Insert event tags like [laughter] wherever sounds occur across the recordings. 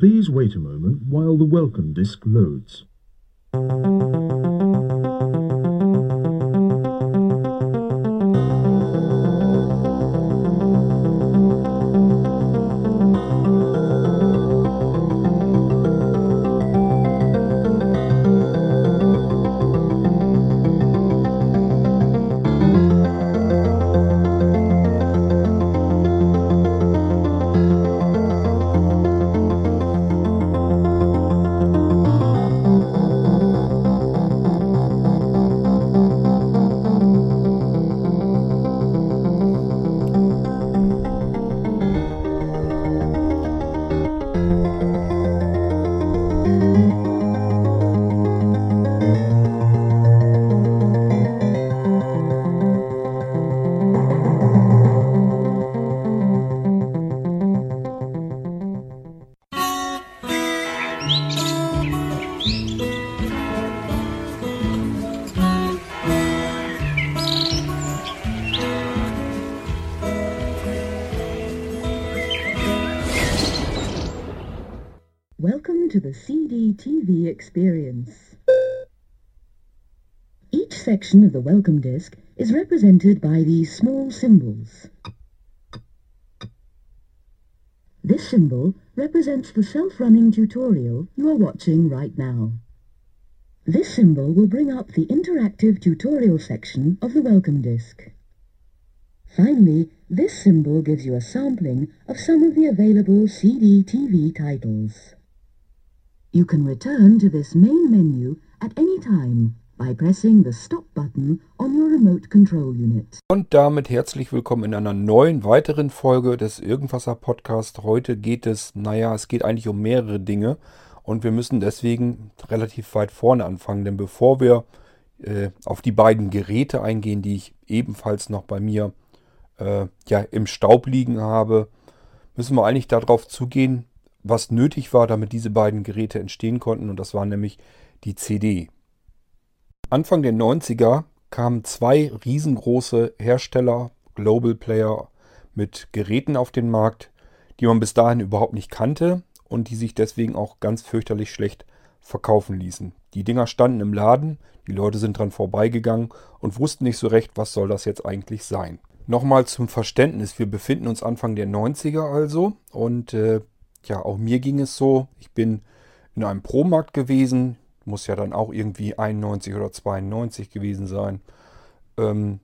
Please wait a moment while the welcome disc loads. Of the welcome disc is represented by these small symbols. This symbol represents the self-running tutorial you are watching right now. This symbol will bring up the interactive tutorial section of the welcome disc. Finally, this symbol gives you a sampling of some of the available CD-TV titles. You can return to this main menu at any time by pressing the Stop button on your remote control unit. Und damit herzlich willkommen in einer neuen, weiteren Folge des Irgendwasser Podcast. Heute geht es, naja, es geht eigentlich um mehrere Dinge und wir müssen deswegen relativ weit vorne anfangen, denn bevor wir äh, auf die beiden Geräte eingehen, die ich ebenfalls noch bei mir äh, ja, im Staub liegen habe, müssen wir eigentlich darauf zugehen, was nötig war, damit diese beiden Geräte entstehen konnten. Und das war nämlich die CD. Anfang der 90er kamen zwei riesengroße Hersteller, Global Player, mit Geräten auf den Markt, die man bis dahin überhaupt nicht kannte und die sich deswegen auch ganz fürchterlich schlecht verkaufen ließen. Die Dinger standen im Laden, die Leute sind dran vorbeigegangen und wussten nicht so recht, was soll das jetzt eigentlich sein. Nochmal zum Verständnis, wir befinden uns Anfang der 90er also und äh, ja, auch mir ging es so. Ich bin in einem Pro-Markt gewesen. Muss ja dann auch irgendwie 91 oder 92 gewesen sein. Ähm,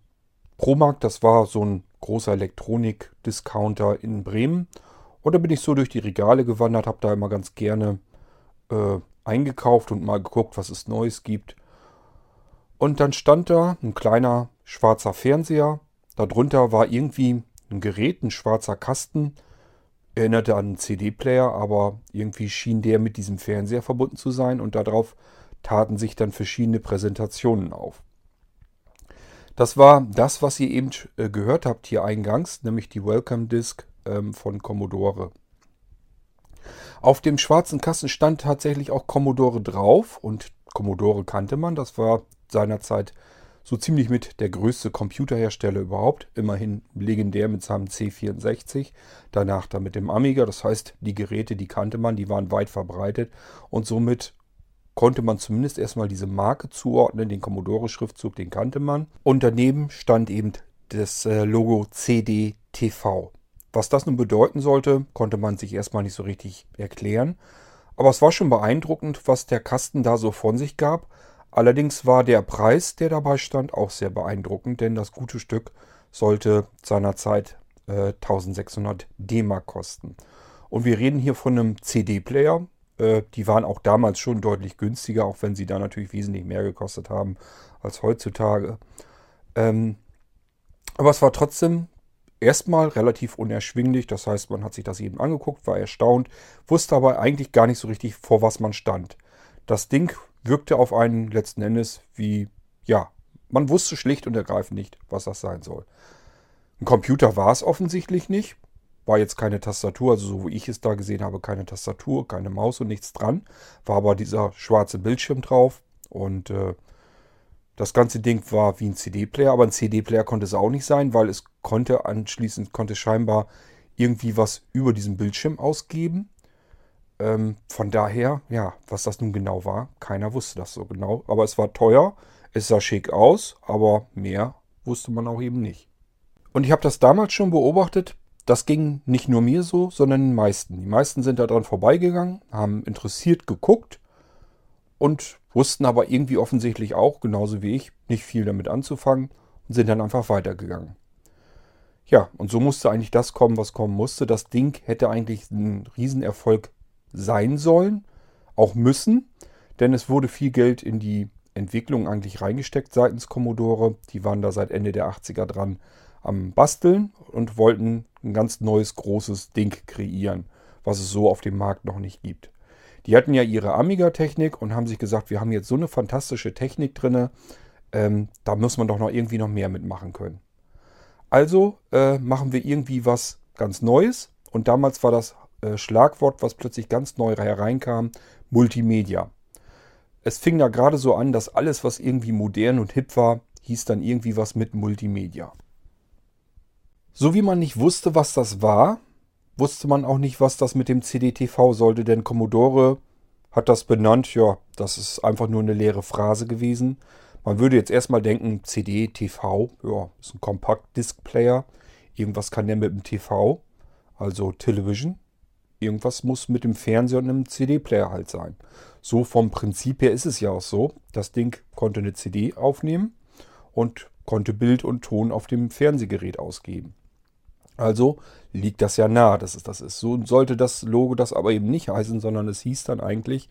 Pro-Markt, das war so ein großer Elektronik-Discounter in Bremen. Und da bin ich so durch die Regale gewandert, habe da immer ganz gerne äh, eingekauft und mal geguckt, was es Neues gibt. Und dann stand da ein kleiner schwarzer Fernseher. Darunter war irgendwie ein Gerät, ein schwarzer Kasten erinnerte an einen CD-Player, aber irgendwie schien der mit diesem Fernseher verbunden zu sein und darauf taten sich dann verschiedene Präsentationen auf. Das war das, was ihr eben äh, gehört habt hier eingangs, nämlich die Welcome Disk ähm, von Commodore. Auf dem schwarzen Kasten stand tatsächlich auch Commodore drauf und Commodore kannte man, das war seinerzeit so ziemlich mit der größte Computerhersteller überhaupt. Immerhin legendär mit seinem C64. Danach dann mit dem Amiga. Das heißt, die Geräte, die kannte man, die waren weit verbreitet. Und somit konnte man zumindest erstmal diese Marke zuordnen. Den Commodore-Schriftzug, den kannte man. Und daneben stand eben das äh, Logo CD-TV. Was das nun bedeuten sollte, konnte man sich erstmal nicht so richtig erklären. Aber es war schon beeindruckend, was der Kasten da so von sich gab. Allerdings war der Preis, der dabei stand, auch sehr beeindruckend, denn das gute Stück sollte seinerzeit äh, 1600 D-Mark kosten. Und wir reden hier von einem CD-Player. Äh, die waren auch damals schon deutlich günstiger, auch wenn sie da natürlich wesentlich mehr gekostet haben als heutzutage. Ähm, aber es war trotzdem erstmal relativ unerschwinglich. Das heißt, man hat sich das eben angeguckt, war erstaunt, wusste aber eigentlich gar nicht so richtig, vor was man stand. Das Ding wirkte auf einen letzten Endes wie, ja, man wusste schlicht und ergreifend nicht, was das sein soll. Ein Computer war es offensichtlich nicht. War jetzt keine Tastatur, also so wie ich es da gesehen habe, keine Tastatur, keine Maus und nichts dran. War aber dieser schwarze Bildschirm drauf und äh, das ganze Ding war wie ein CD-Player, aber ein CD-Player konnte es auch nicht sein, weil es konnte anschließend, konnte scheinbar irgendwie was über diesen Bildschirm ausgeben. Ähm, von daher, ja, was das nun genau war, keiner wusste das so genau. Aber es war teuer, es sah schick aus, aber mehr wusste man auch eben nicht. Und ich habe das damals schon beobachtet. Das ging nicht nur mir so, sondern den meisten. Die meisten sind da dran vorbeigegangen, haben interessiert geguckt und wussten aber irgendwie offensichtlich auch, genauso wie ich, nicht viel damit anzufangen und sind dann einfach weitergegangen. Ja, und so musste eigentlich das kommen, was kommen musste. Das Ding hätte eigentlich ein Riesenerfolg sein sollen, auch müssen, denn es wurde viel Geld in die Entwicklung eigentlich reingesteckt seitens Commodore. Die waren da seit Ende der 80er dran am Basteln und wollten ein ganz neues großes Ding kreieren, was es so auf dem Markt noch nicht gibt. Die hatten ja ihre Amiga-Technik und haben sich gesagt, wir haben jetzt so eine fantastische Technik drin, ähm, da muss man doch noch irgendwie noch mehr mitmachen können. Also äh, machen wir irgendwie was ganz Neues und damals war das äh, Schlagwort, was plötzlich ganz neu hereinkam, Multimedia. Es fing da gerade so an, dass alles, was irgendwie modern und hip war, hieß dann irgendwie was mit Multimedia. So wie man nicht wusste, was das war, wusste man auch nicht, was das mit dem CDTV sollte, denn Commodore hat das benannt, ja, das ist einfach nur eine leere Phrase gewesen. Man würde jetzt erstmal denken, CD, TV, ja, ist ein Compact Disc Player. Irgendwas kann der mit dem TV, also Television. Irgendwas muss mit dem Fernseher und einem CD-Player halt sein. So vom Prinzip her ist es ja auch so. Das Ding konnte eine CD aufnehmen und konnte Bild und Ton auf dem Fernsehgerät ausgeben. Also liegt das ja nahe, dass es das ist. So sollte das Logo das aber eben nicht heißen, sondern es hieß dann eigentlich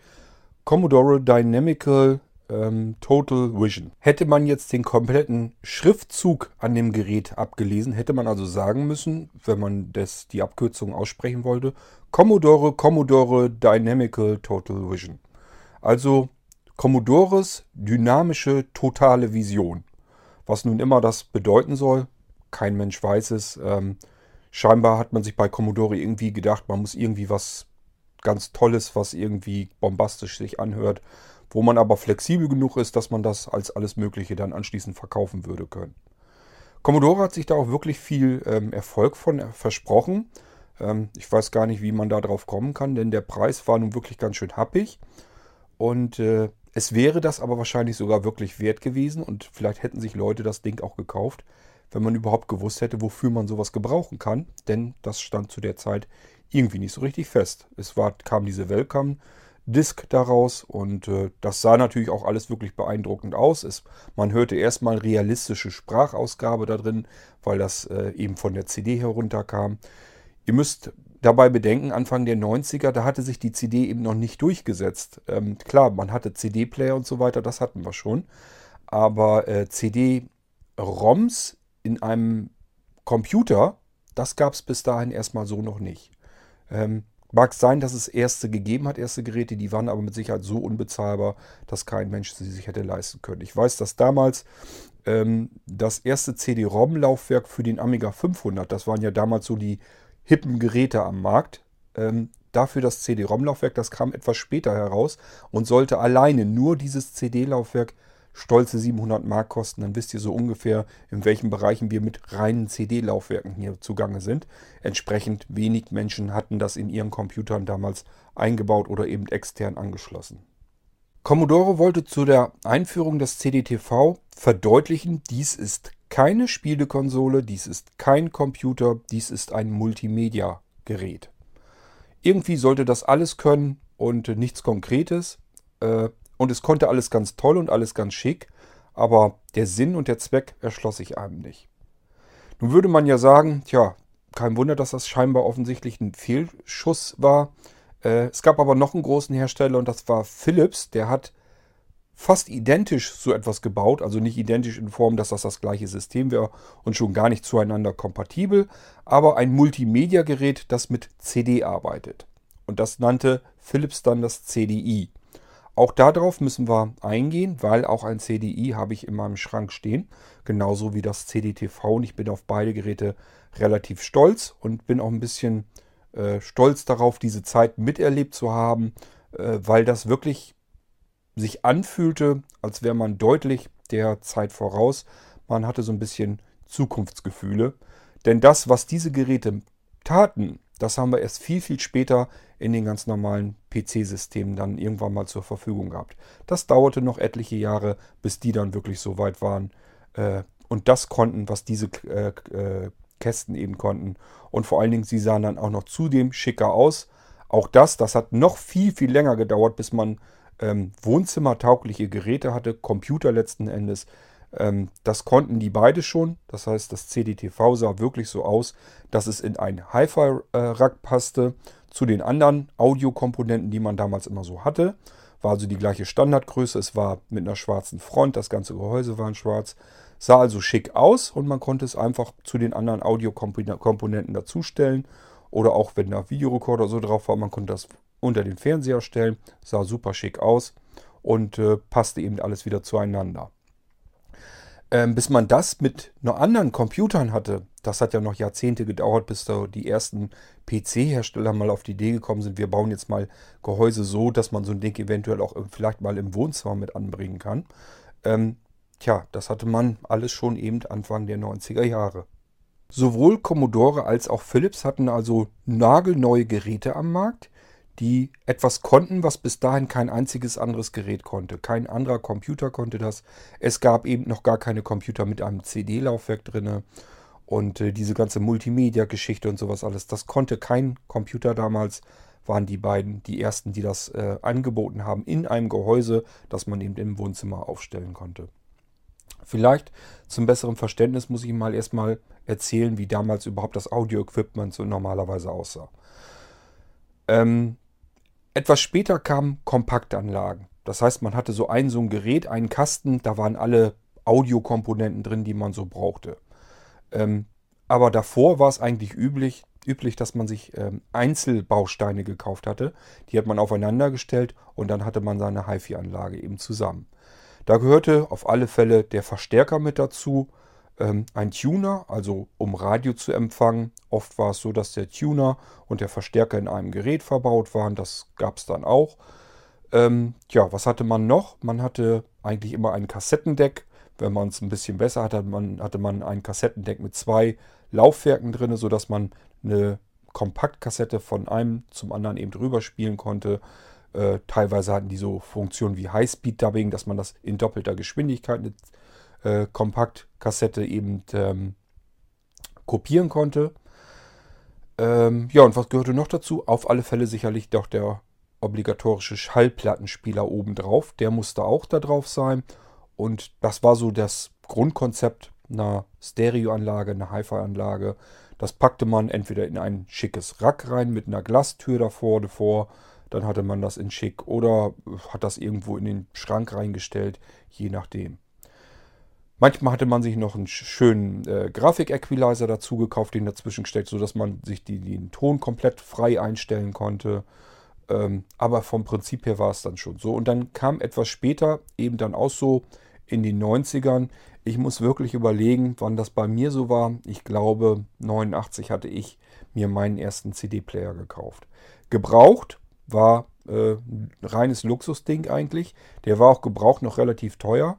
Commodore Dynamical ähm, Total Vision. Hätte man jetzt den kompletten Schriftzug an dem Gerät abgelesen, hätte man also sagen müssen, wenn man das, die Abkürzung aussprechen wollte, Commodore Commodore Dynamical Total Vision. Also Commodores dynamische totale Vision. Was nun immer das bedeuten soll, kein Mensch weiß es. Ähm, scheinbar hat man sich bei Commodore irgendwie gedacht, man muss irgendwie was ganz Tolles, was irgendwie bombastisch sich anhört, wo man aber flexibel genug ist, dass man das als alles Mögliche dann anschließend verkaufen würde können. Commodore hat sich da auch wirklich viel ähm, Erfolg von äh, versprochen. Ähm, ich weiß gar nicht, wie man da drauf kommen kann, denn der Preis war nun wirklich ganz schön happig. Und äh, es wäre das aber wahrscheinlich sogar wirklich wert gewesen und vielleicht hätten sich Leute das Ding auch gekauft, wenn man überhaupt gewusst hätte, wofür man sowas gebrauchen kann. Denn das stand zu der Zeit irgendwie nicht so richtig fest. Es war, kam diese Welcome Disk daraus und äh, das sah natürlich auch alles wirklich beeindruckend aus. Es, man hörte erstmal realistische Sprachausgabe da drin, weil das äh, eben von der CD herunterkam. Ihr müsst dabei bedenken, Anfang der 90er, da hatte sich die CD eben noch nicht durchgesetzt. Ähm, klar, man hatte CD-Player und so weiter, das hatten wir schon. Aber äh, CD-ROMs in einem Computer, das gab es bis dahin erstmal so noch nicht. Ähm, mag sein, dass es erste gegeben hat, erste Geräte, die waren aber mit Sicherheit so unbezahlbar, dass kein Mensch sie sich hätte leisten können. Ich weiß, dass damals ähm, das erste CD-ROM-Laufwerk für den Amiga 500, das waren ja damals so die hippen Geräte am Markt, ähm, dafür das CD-ROM-Laufwerk, das kam etwas später heraus und sollte alleine nur dieses CD-Laufwerk stolze 700 Mark kosten, dann wisst ihr so ungefähr, in welchen Bereichen wir mit reinen CD-Laufwerken hier zugange sind. Entsprechend wenig Menschen hatten das in ihren Computern damals eingebaut oder eben extern angeschlossen. Commodore wollte zu der Einführung des CDTV verdeutlichen, dies ist keine Spielekonsole, dies ist kein Computer, dies ist ein Multimedia-Gerät. Irgendwie sollte das alles können und nichts Konkretes. Äh, und es konnte alles ganz toll und alles ganz schick, aber der Sinn und der Zweck erschloss sich einem nicht. Nun würde man ja sagen, tja, kein Wunder, dass das scheinbar offensichtlich ein Fehlschuss war. Äh, es gab aber noch einen großen Hersteller und das war Philips. Der hat fast identisch so etwas gebaut, also nicht identisch in Form, dass das das gleiche System wäre und schon gar nicht zueinander kompatibel, aber ein Multimedia-Gerät, das mit CD arbeitet. Und das nannte Philips dann das CDI. Auch darauf müssen wir eingehen, weil auch ein CDI habe ich in meinem Schrank stehen, genauso wie das CDTV und ich bin auf beide Geräte relativ stolz und bin auch ein bisschen äh, stolz darauf, diese Zeit miterlebt zu haben, äh, weil das wirklich sich anfühlte, als wäre man deutlich der Zeit voraus. Man hatte so ein bisschen Zukunftsgefühle. Denn das, was diese Geräte taten, Das haben wir erst viel, viel später in den ganz normalen PC-Systemen dann irgendwann mal zur Verfügung gehabt. Das dauerte noch etliche Jahre, bis die dann wirklich so weit waren äh, und das konnten, was diese äh, äh, Kästen eben konnten. Und vor allen Dingen, sie sahen dann auch noch zudem schicker aus. Auch das, das hat noch viel, viel länger gedauert, bis man ähm, wohnzimmertaugliche Geräte hatte, Computer letzten Endes. Ähm, das konnten die beide schon. Das heißt, das CDTV sah wirklich so aus, dass es in ein Hi-Fi-Rack passte. Zu den anderen Audiokomponenten, die man damals immer so hatte. War also die gleiche Standardgröße. Es war mit einer schwarzen Front. Das ganze Gehäuse war in schwarz. Sah also schick aus und man konnte es einfach zu den anderen Audiokomponenten dazustellen. Oder auch wenn da Videorekorder so drauf war, man konnte das unter den Fernseher stellen. Sah super schick aus und äh, passte eben alles wieder zueinander. Ähm, bis man das mit noch anderen Computern hatte, das hat ja noch Jahrzehnte gedauert, bis da die ersten PC-Hersteller mal auf die Idee gekommen sind, wir bauen jetzt mal Gehäuse so, dass man so ein Ding eventuell auch vielleicht mal im Wohnzimmer mit anbringen kann. Ähm, tja, das hatte man alles schon eben Anfang der 90er Jahre. Sowohl Commodore als auch Philips hatten also nagelneue Geräte am Markt, die etwas konnten, was bis dahin kein einziges anderes Gerät konnte. Kein anderer Computer konnte das. Es gab eben noch gar keine Computer mit einem CD-Laufwerk drin. Und äh, diese ganze Multimedia-Geschichte und sowas alles, das konnte kein Computer damals. Waren die beiden die ersten, die das äh, angeboten haben in einem Gehäuse, das man eben im Wohnzimmer aufstellen konnte. Vielleicht zum besseren Verständnis muss ich mal erstmal erzählen, wie damals überhaupt das Audio-Equipment so normalerweise aussah. Ähm, etwas später kamen Kompaktanlagen. Das heißt, man hatte so ein so ein Gerät, einen Kasten, da waren alle Audiokomponenten drin, die man so brauchte. Ähm, aber davor war es eigentlich üblich, üblich, dass man sich ähm, Einzelbausteine gekauft hatte. Die hat man aufeinander gestellt und dann hatte man seine HiFi-Anlage eben zusammen. Da gehörte auf alle Fälle der Verstärker mit dazu, ähm, ein Tuner, also um Radio zu empfangen. Oft war es so, dass der Tuner und der Verstärker in einem Gerät verbaut waren. Das gab es dann auch. Ähm, ja, was hatte man noch? Man hatte eigentlich immer ein Kassettendeck. Wenn man es ein bisschen besser hatte, man, hatte man ein Kassettendeck mit zwei Laufwerken drin, sodass man eine Kompaktkassette von einem zum anderen eben drüber spielen konnte. Äh, teilweise hatten die so Funktionen wie Highspeed-Dubbing, dass man das in doppelter Geschwindigkeit äh, Kompaktkassette eben ähm, kopieren konnte. Ähm, ja, und was gehörte noch dazu? Auf alle Fälle sicherlich doch der obligatorische Schallplattenspieler obendrauf. Der musste auch da drauf sein. Und das war so das Grundkonzept einer Stereoanlage, einer Hi-Fi-Anlage. Das packte man entweder in ein schickes Rack rein mit einer Glastür davor, davor. Dann hatte man das in schick oder hat das irgendwo in den Schrank reingestellt, je nachdem. Manchmal hatte man sich noch einen schönen äh, Grafik-Equalizer dazu gekauft, den dazwischen gesteckt, sodass man sich die, den Ton komplett frei einstellen konnte. Ähm, aber vom Prinzip her war es dann schon so. Und dann kam etwas später, eben dann auch so in den 90ern. Ich muss wirklich überlegen, wann das bei mir so war. Ich glaube, 89 hatte ich mir meinen ersten CD-Player gekauft. Gebraucht war äh, ein reines Luxusding eigentlich. Der war auch gebraucht noch relativ teuer.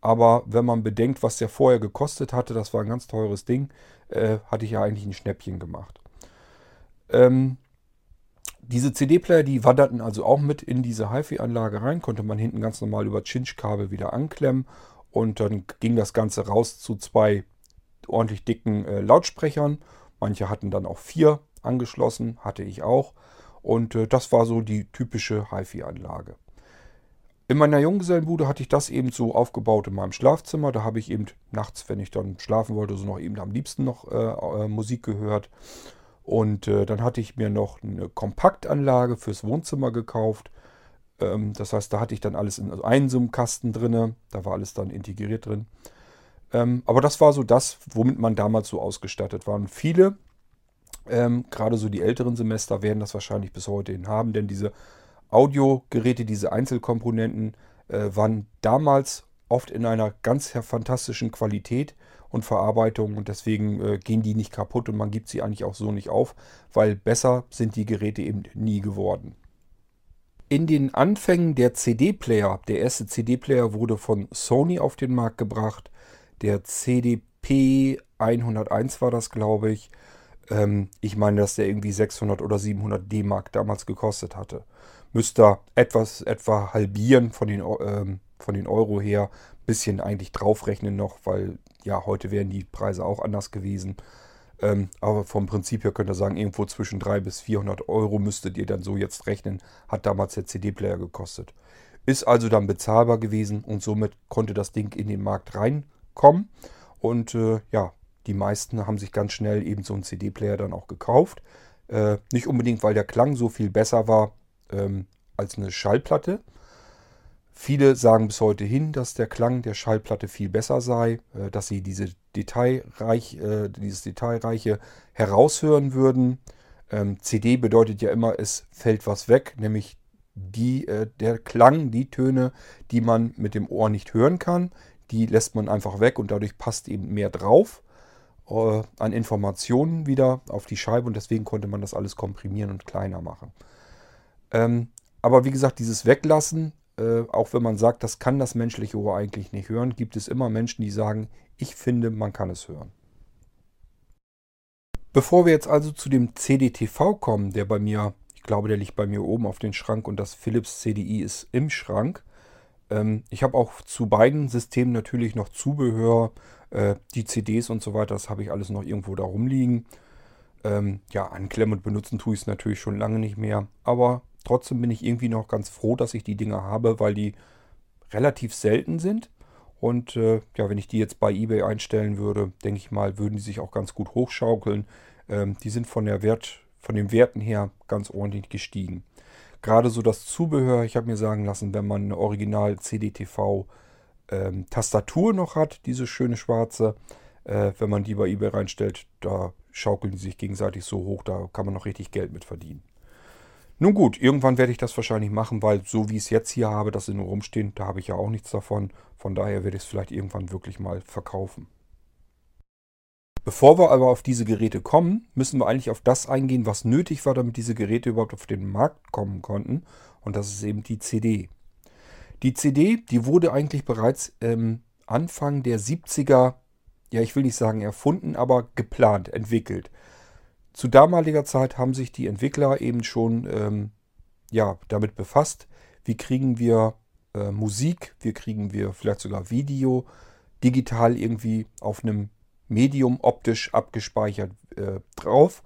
Aber wenn man bedenkt, was der vorher gekostet hatte, das war ein ganz teures Ding, äh, hatte ich ja eigentlich ein Schnäppchen gemacht. Ähm, diese CD-Player, die wanderten also auch mit in diese HiFi-Anlage rein, konnte man hinten ganz normal über Cinch-Kabel wieder anklemmen und dann ging das Ganze raus zu zwei ordentlich dicken äh, Lautsprechern. Manche hatten dann auch vier angeschlossen, hatte ich auch. Und äh, das war so die typische HiFi-Anlage. In meiner Junggesellenbude hatte ich das eben so aufgebaut in meinem Schlafzimmer. Da habe ich eben nachts, wenn ich dann schlafen wollte, so noch eben am liebsten noch äh, äh, Musik gehört. Und äh, dann hatte ich mir noch eine Kompaktanlage fürs Wohnzimmer gekauft. Ähm, das heißt, da hatte ich dann alles in einem so einem Kasten drin. Da war alles dann integriert drin. Ähm, aber das war so das, womit man damals so ausgestattet war. Und viele, ähm, gerade so die älteren Semester, werden das wahrscheinlich bis heute haben, denn diese Audiogeräte, diese Einzelkomponenten, äh, waren damals oft in einer ganz fantastischen Qualität und Verarbeitung und deswegen äh, gehen die nicht kaputt und man gibt sie eigentlich auch so nicht auf, weil besser sind die Geräte eben nie geworden. In den Anfängen der CD-Player, der erste CD-Player wurde von Sony auf den Markt gebracht, der CDP 101 war das, glaube ich. Ähm, ich meine, dass der irgendwie 600 oder 700 D-Mark damals gekostet hatte. Müsste etwas etwa halbieren von den, ähm, von den Euro her. Bisschen eigentlich draufrechnen noch, weil ja, heute wären die Preise auch anders gewesen. Ähm, aber vom Prinzip her könnt ihr sagen, irgendwo zwischen 300 bis 400 Euro müsstet ihr dann so jetzt rechnen. Hat damals der CD-Player gekostet. Ist also dann bezahlbar gewesen und somit konnte das Ding in den Markt reinkommen. Und äh, ja, die meisten haben sich ganz schnell eben so einen CD-Player dann auch gekauft. Äh, nicht unbedingt, weil der Klang so viel besser war ähm, als eine Schallplatte. Viele sagen bis heute hin, dass der Klang der Schallplatte viel besser sei, äh, dass sie diese Detailreich, äh, dieses Detailreiche heraushören würden. Ähm, CD bedeutet ja immer, es fällt was weg, nämlich die, äh, der Klang, die Töne, die man mit dem Ohr nicht hören kann, die lässt man einfach weg und dadurch passt eben mehr drauf äh, an Informationen wieder auf die Scheibe und deswegen konnte man das alles komprimieren und kleiner machen. Ähm, aber wie gesagt, dieses Weglassen äh, auch wenn man sagt, das kann das menschliche Ohr eigentlich nicht hören, gibt es immer Menschen, die sagen, ich finde, man kann es hören. Bevor wir jetzt also zu dem CDTV kommen, der bei mir, ich glaube, der liegt bei mir oben auf dem Schrank und das Philips CDI ist im Schrank. Ähm, ich habe auch zu beiden Systemen natürlich noch Zubehör, äh, die CDs und so weiter, das habe ich alles noch irgendwo da rumliegen. Ähm, ja, anklemmen und benutzen tue ich es natürlich schon lange nicht mehr, aber Trotzdem bin ich irgendwie noch ganz froh, dass ich die Dinger habe, weil die relativ selten sind. Und äh, ja, wenn ich die jetzt bei eBay einstellen würde, denke ich mal, würden die sich auch ganz gut hochschaukeln. Ähm, die sind von der Wert, von den Werten her ganz ordentlich gestiegen. Gerade so das Zubehör, ich habe mir sagen lassen, wenn man eine Original CDTV ähm, Tastatur noch hat, diese schöne schwarze, äh, wenn man die bei eBay reinstellt, da schaukeln die sich gegenseitig so hoch, da kann man noch richtig Geld mit verdienen. Nun gut, irgendwann werde ich das wahrscheinlich machen, weil so wie ich es jetzt hier habe, dass sie nur rumstehen, da habe ich ja auch nichts davon. Von daher werde ich es vielleicht irgendwann wirklich mal verkaufen. Bevor wir aber auf diese Geräte kommen, müssen wir eigentlich auf das eingehen, was nötig war, damit diese Geräte überhaupt auf den Markt kommen konnten. Und das ist eben die CD. Die CD, die wurde eigentlich bereits ähm, Anfang der 70er, ja ich will nicht sagen erfunden, aber geplant, entwickelt. Zu damaliger Zeit haben sich die Entwickler eben schon ähm, ja, damit befasst, wie kriegen wir äh, Musik, wie kriegen wir vielleicht sogar Video digital irgendwie auf einem Medium optisch abgespeichert äh, drauf,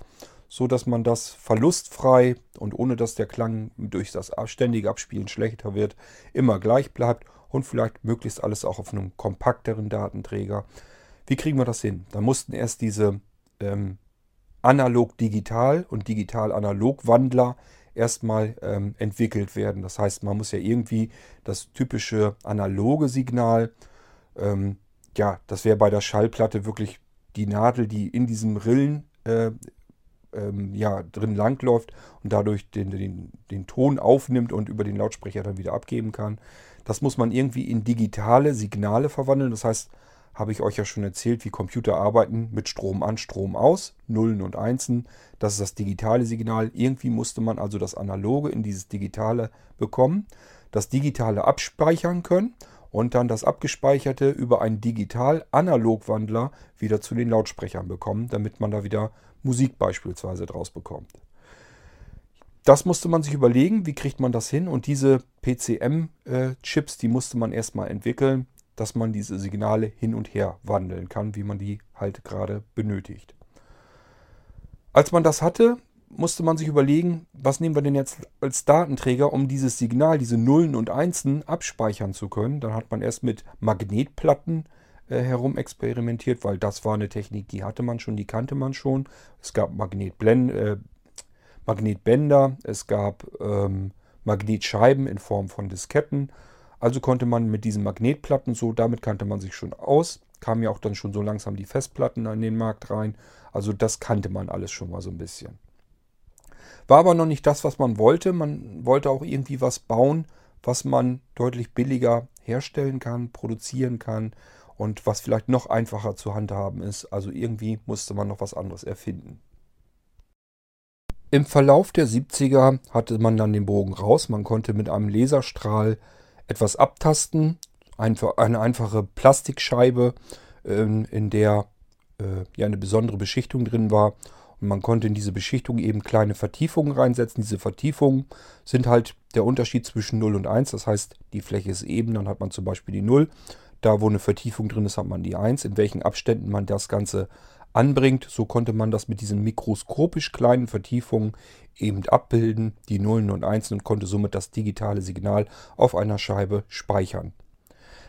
so dass man das verlustfrei und ohne dass der Klang durch das ständige Abspielen schlechter wird, immer gleich bleibt und vielleicht möglichst alles auch auf einem kompakteren Datenträger. Wie kriegen wir das hin? Da mussten erst diese ähm, analog-digital und digital-analog-Wandler erstmal ähm, entwickelt werden. Das heißt, man muss ja irgendwie das typische analoge Signal, ähm, ja, das wäre bei der Schallplatte wirklich die Nadel, die in diesem Rillen äh, ähm, ja, drin langläuft und dadurch den, den, den Ton aufnimmt und über den Lautsprecher dann wieder abgeben kann. Das muss man irgendwie in digitale Signale verwandeln. Das heißt, habe ich euch ja schon erzählt, wie Computer arbeiten mit Strom an, Strom aus, Nullen und Einsen. Das ist das digitale Signal. Irgendwie musste man also das Analoge in dieses Digitale bekommen, das Digitale abspeichern können und dann das Abgespeicherte über einen Digital-Analog-Wandler wieder zu den Lautsprechern bekommen, damit man da wieder Musik beispielsweise draus bekommt. Das musste man sich überlegen, wie kriegt man das hin und diese PCM-Chips, äh, die musste man erstmal entwickeln dass man diese Signale hin und her wandeln kann, wie man die halt gerade benötigt. Als man das hatte, musste man sich überlegen, was nehmen wir denn jetzt als Datenträger, um dieses Signal, diese Nullen und Einsen abspeichern zu können. Dann hat man erst mit Magnetplatten äh, herum experimentiert, weil das war eine Technik, die hatte man schon, die kannte man schon. Es gab äh, Magnetbänder, es gab ähm, Magnetscheiben in Form von Disketten also konnte man mit diesen Magnetplatten so, damit kannte man sich schon aus. Kamen ja auch dann schon so langsam die Festplatten an den Markt rein. Also das kannte man alles schon mal so ein bisschen. War aber noch nicht das, was man wollte. Man wollte auch irgendwie was bauen, was man deutlich billiger herstellen kann, produzieren kann und was vielleicht noch einfacher zu handhaben ist. Also irgendwie musste man noch was anderes erfinden. Im Verlauf der 70er hatte man dann den Bogen raus. Man konnte mit einem Laserstrahl etwas abtasten. eine einfache Plastikscheibe, ähm, in der äh, ja eine besondere Beschichtung drin war. Und man konnte in diese Beschichtung eben kleine Vertiefungen reinsetzen. Diese Vertiefungen sind halt der Unterschied zwischen 0 und 1. Das heißt, die Fläche ist eben, dann hat man zum Beispiel die 0. Da, wo eine Vertiefung drin ist, hat man die 1. In welchen Abständen man das Ganze anbringt, so konnte man das mit diesen mikroskopisch kleinen Vertiefungen eben abbilden, die Nullen und Einsen, und konnte somit das digitale Signal auf einer Scheibe speichern.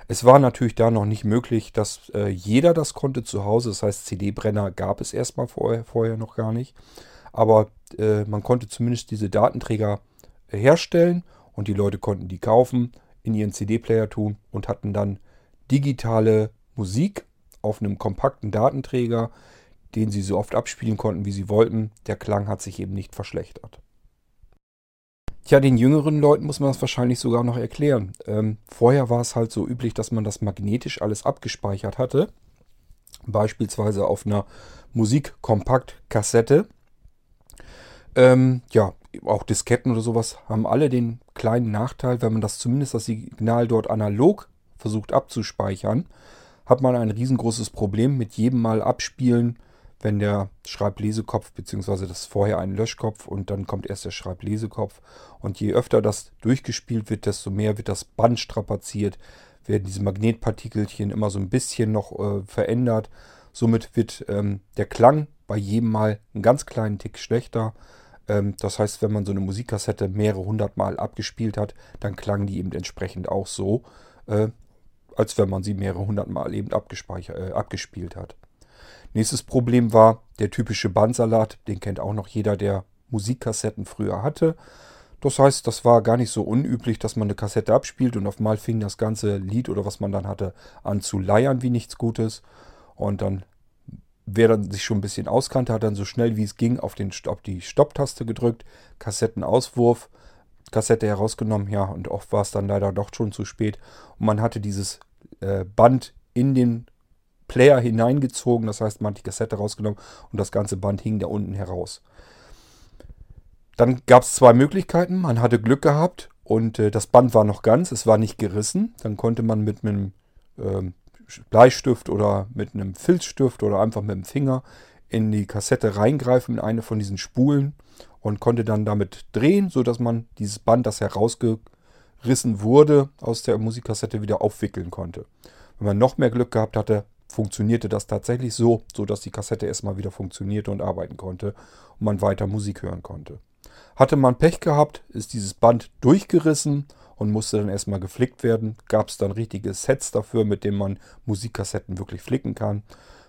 Es war natürlich da noch nicht möglich, dass äh, jeder das konnte zu Hause. Das heißt, CD-Brenner gab es erstmal vorher, vorher noch gar nicht. Aber äh, man konnte zumindest diese Datenträger herstellen und die Leute konnten die kaufen, in ihren CD-Player tun und hatten dann digitale Musik auf einem kompakten Datenträger, den sie so oft abspielen konnten, wie sie wollten. Der Klang hat sich eben nicht verschlechtert. Tja, den jüngeren Leuten muss man das wahrscheinlich sogar noch erklären. Ähm, vorher war es halt so üblich, dass man das magnetisch alles abgespeichert hatte. Beispielsweise auf einer Musikkompaktkassette. Ähm, ja, auch Disketten oder sowas haben alle den kleinen Nachteil, wenn man das zumindest das Signal dort analog versucht abzuspeichern, hat man ein riesengroßes Problem mit jedem Mal abspielen wenn der Schreiblesekopf, beziehungsweise das vorher ein Löschkopf und dann kommt erst der Schreiblesekopf. Und je öfter das durchgespielt wird, desto mehr wird das Band strapaziert, werden diese Magnetpartikelchen immer so ein bisschen noch äh, verändert. Somit wird ähm, der Klang bei jedem Mal einen ganz kleinen Tick schlechter. Ähm, das heißt, wenn man so eine Musikkassette mehrere hundert Mal abgespielt hat, dann klang die eben entsprechend auch so, äh, als wenn man sie mehrere hundert Mal eben äh, abgespielt hat. Nächstes Problem war der typische Bandsalat. Den kennt auch noch jeder, der Musikkassetten früher hatte. Das heißt, das war gar nicht so unüblich, dass man eine Kassette abspielt und auf einmal fing das ganze Lied oder was man dann hatte an zu leiern wie nichts Gutes. Und dann, wer dann sich schon ein bisschen auskannte, hat dann so schnell wie es ging auf, den, auf die Stopptaste gedrückt, Kassettenauswurf, Kassette herausgenommen, ja, und oft war es dann leider doch schon zu spät. Und man hatte dieses äh, Band in den Player hineingezogen. Das heißt, man hat die Kassette rausgenommen und das ganze Band hing da unten heraus. Dann gab es zwei Möglichkeiten. Man hatte Glück gehabt und äh, das Band war noch ganz, es war nicht gerissen. Dann konnte man mit einem äh, Bleistift oder mit einem Filzstift oder einfach mit dem Finger in die Kassette reingreifen in eine von diesen Spulen und konnte dann damit drehen, sodass man dieses Band, das herausgerissen wurde, aus der Musikkassette wieder aufwickeln konnte. Wenn man noch mehr Glück gehabt hatte, funktionierte das tatsächlich so, sodass die Kassette erstmal wieder funktionierte und arbeiten konnte und man weiter Musik hören konnte. Hatte man Pech gehabt, ist dieses Band durchgerissen und musste dann erstmal geflickt werden. Gab es dann richtige Sets dafür, mit denen man Musikkassetten wirklich flicken kann.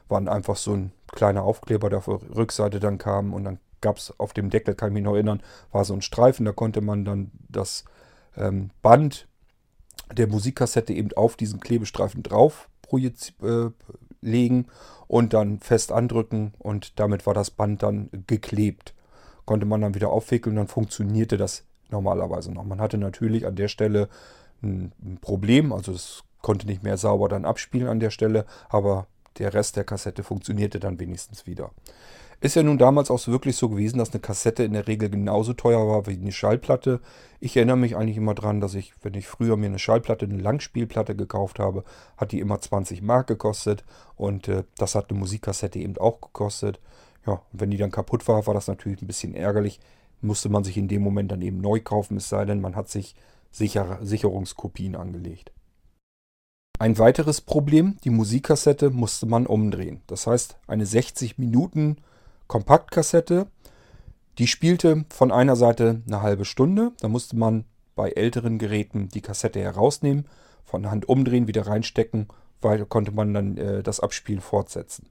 Waren einfach so ein kleiner Aufkleber, der auf der Rückseite dann kam und dann gab es auf dem Deckel, kann ich mich noch erinnern, war so ein Streifen, da konnte man dann das ähm, Band der Musikkassette eben auf diesen Klebestreifen drauf äh, legen und dann fest andrücken und damit war das Band dann geklebt. Konnte man dann wieder aufwickeln, dann funktionierte das normalerweise noch. Man hatte natürlich an der Stelle ein, ein Problem, also es konnte nicht mehr sauber dann abspielen an der Stelle, aber der Rest der Kassette funktionierte dann wenigstens wieder. Ist ja nun damals auch wirklich so gewesen, dass eine Kassette in der Regel genauso teuer war wie eine Schallplatte. Ich erinnere mich eigentlich immer dran, dass ich, wenn ich früher mir eine Schallplatte, eine Langspielplatte gekauft habe, hat die immer 20 Mark gekostet und äh, das hat eine Musikkassette eben auch gekostet. Ja, und wenn die dann kaputt war, war das natürlich ein bisschen ärgerlich. Musste man sich in dem Moment dann eben neu kaufen, es sei denn, man hat sich sicher, Sicherungskopien angelegt. Ein weiteres Problem, die Musikkassette musste man umdrehen. Das heißt, eine 60 Minuten Kompaktkassette. Die spielte von einer Seite eine halbe Stunde. Da musste man bei älteren Geräten die Kassette herausnehmen, von der Hand umdrehen, wieder reinstecken, weil konnte man dann äh, das Abspielen fortsetzen.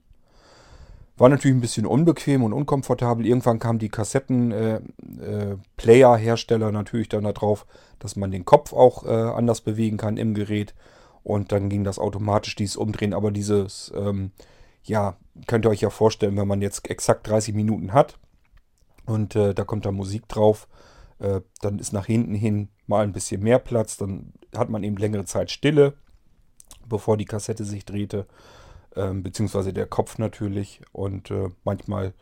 War natürlich ein bisschen unbequem und unkomfortabel. Irgendwann kamen die Kassetten-Player-Hersteller äh, äh, natürlich dann darauf, dass man den Kopf auch äh, anders bewegen kann im Gerät. Und dann ging das automatisch, dieses Umdrehen. Aber dieses ähm, ja, könnt ihr euch ja vorstellen, wenn man jetzt exakt 30 Minuten hat und äh, da kommt da Musik drauf, äh, dann ist nach hinten hin mal ein bisschen mehr Platz, dann hat man eben längere Zeit Stille, bevor die Kassette sich drehte, äh, beziehungsweise der Kopf natürlich und äh, manchmal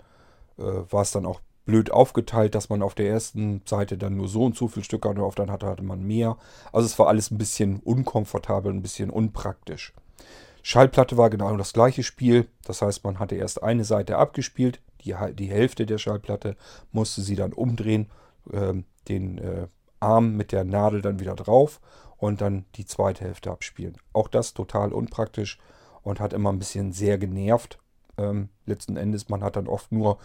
äh, war es dann auch blöd aufgeteilt, dass man auf der ersten Seite dann nur so und so viel Stücke hatte, auf der hatte, hatte man mehr. Also es war alles ein bisschen unkomfortabel, ein bisschen unpraktisch. Schallplatte war genau das gleiche Spiel. Das heißt, man hatte erst eine Seite abgespielt, die, die Hälfte der Schallplatte musste sie dann umdrehen, äh, den äh, Arm mit der Nadel dann wieder drauf und dann die zweite Hälfte abspielen. Auch das total unpraktisch und hat immer ein bisschen sehr genervt. Ähm, letzten Endes, man hat dann oft nur,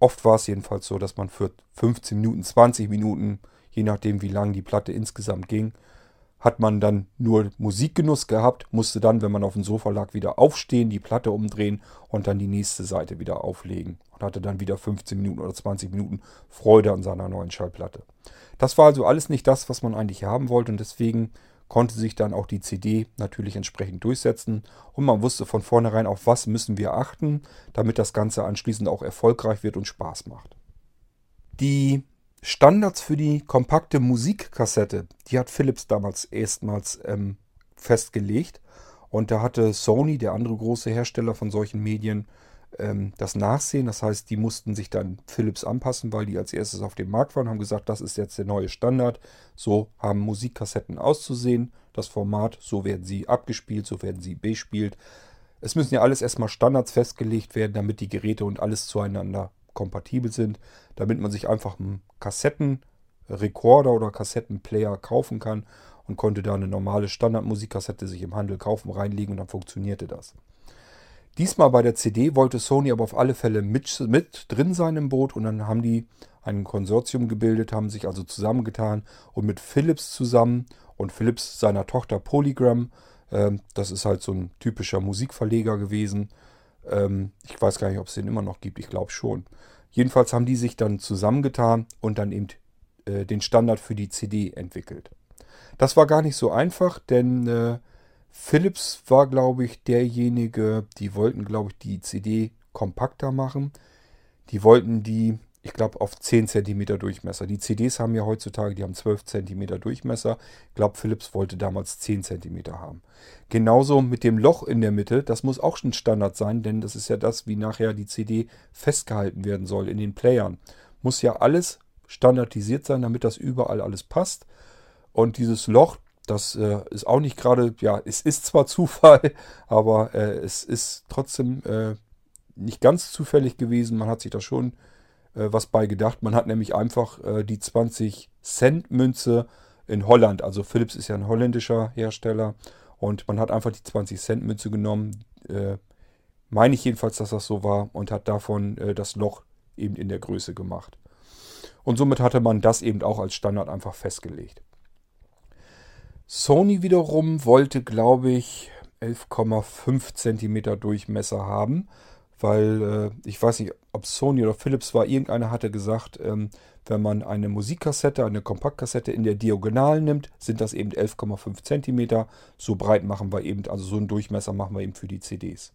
oft war es jedenfalls so, dass man für 15 Minuten, 20 Minuten, je nachdem wie lang die Platte insgesamt ging, hat man dann nur Musikgenuss gehabt, musste dann, wenn man auf dem Sofa lag, wieder aufstehen, die Platte umdrehen und dann die nächste Seite wieder auflegen. Und hatte dann wieder 15 Minuten oder 20 Minuten Freude an seiner neuen Schallplatte. Das war also alles nicht das, was man eigentlich haben wollte und deswegen konnte sich dann auch die CD natürlich entsprechend durchsetzen und man wusste von vornherein, auf was müssen wir achten, damit das Ganze anschließend auch erfolgreich wird und Spaß macht. Die Standards für die kompakte Musikkassette, die hat Philips damals erstmals ähm, festgelegt. Und da hatte Sony, der andere große Hersteller von solchen Medien, ähm, das Nachsehen. Das heißt, die mussten sich dann Philips anpassen, weil die als erstes auf dem Markt waren, haben gesagt, das ist jetzt der neue Standard. So haben Musikkassetten auszusehen. Das Format, so werden sie abgespielt, so werden sie bespielt. Es müssen ja alles erstmal Standards festgelegt werden, damit die Geräte und alles zueinander kompatibel sind, damit man sich einfach einen Kassettenrekorder oder Kassettenplayer kaufen kann und konnte da eine normale Standardmusikkassette sich im Handel kaufen, reinlegen und dann funktionierte das. Diesmal bei der CD wollte Sony aber auf alle Fälle mit, mit drin sein im Boot und dann haben die ein Konsortium gebildet, haben sich also zusammengetan und mit Philips zusammen und Philips seiner Tochter Polygram, äh, das ist halt so ein typischer Musikverleger gewesen, ähm, ich weiß gar nicht, ob es den immer noch gibt. Ich glaube schon. Jedenfalls haben die sich dann zusammengetan und dann eben äh, den Standard für die CD entwickelt. Das war gar nicht so einfach, denn äh, Philips war, glaube ich, derjenige, die wollten, glaube ich, die CD kompakter machen. Die wollten die ich glaube, auf 10 cm Durchmesser. Die CDs haben ja heutzutage, die haben 12 cm Durchmesser. Ich glaube, Philips wollte damals 10 cm haben. Genauso mit dem Loch in der Mitte, das muss auch schon Standard sein, denn das ist ja das, wie nachher die CD festgehalten werden soll in den Playern. Muss ja alles standardisiert sein, damit das überall alles passt. Und dieses Loch, das äh, ist auch nicht gerade, ja, es ist zwar [laughs] Zufall, aber äh, es ist trotzdem äh, nicht ganz zufällig gewesen. Man hat sich das schon äh, was bei gedacht. Man hat nämlich einfach äh, die 20 Cent Münze in Holland, also Philips ist ja ein holländischer Hersteller, und man hat einfach die 20 Cent Münze genommen, äh, meine ich jedenfalls, dass das so war, und hat davon äh, das Loch eben in der Größe gemacht. Und somit hatte man das eben auch als Standard einfach festgelegt. Sony wiederum wollte, glaube ich, 11,5 cm Durchmesser haben weil äh, ich weiß nicht, ob Sony oder Philips war, irgendeiner hatte gesagt, ähm, wenn man eine Musikkassette, eine Kompaktkassette in der Diagonal nimmt, sind das eben 11,5 cm. So breit machen wir eben, also so einen Durchmesser machen wir eben für die CDs.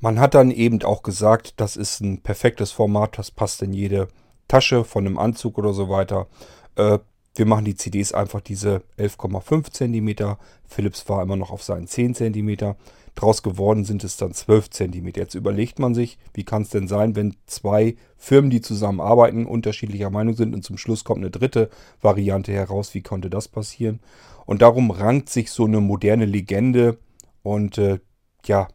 Man hat dann eben auch gesagt, das ist ein perfektes Format, das passt in jede Tasche von einem Anzug oder so weiter. Äh, wir machen die CDs einfach diese 11,5 cm. Philips war immer noch auf seinen 10 cm. Draus geworden sind es dann 12 cm. Jetzt überlegt man sich, wie kann es denn sein, wenn zwei Firmen, die zusammenarbeiten, unterschiedlicher Meinung sind und zum Schluss kommt eine dritte Variante heraus. Wie konnte das passieren? Und darum rankt sich so eine moderne Legende und äh, ja,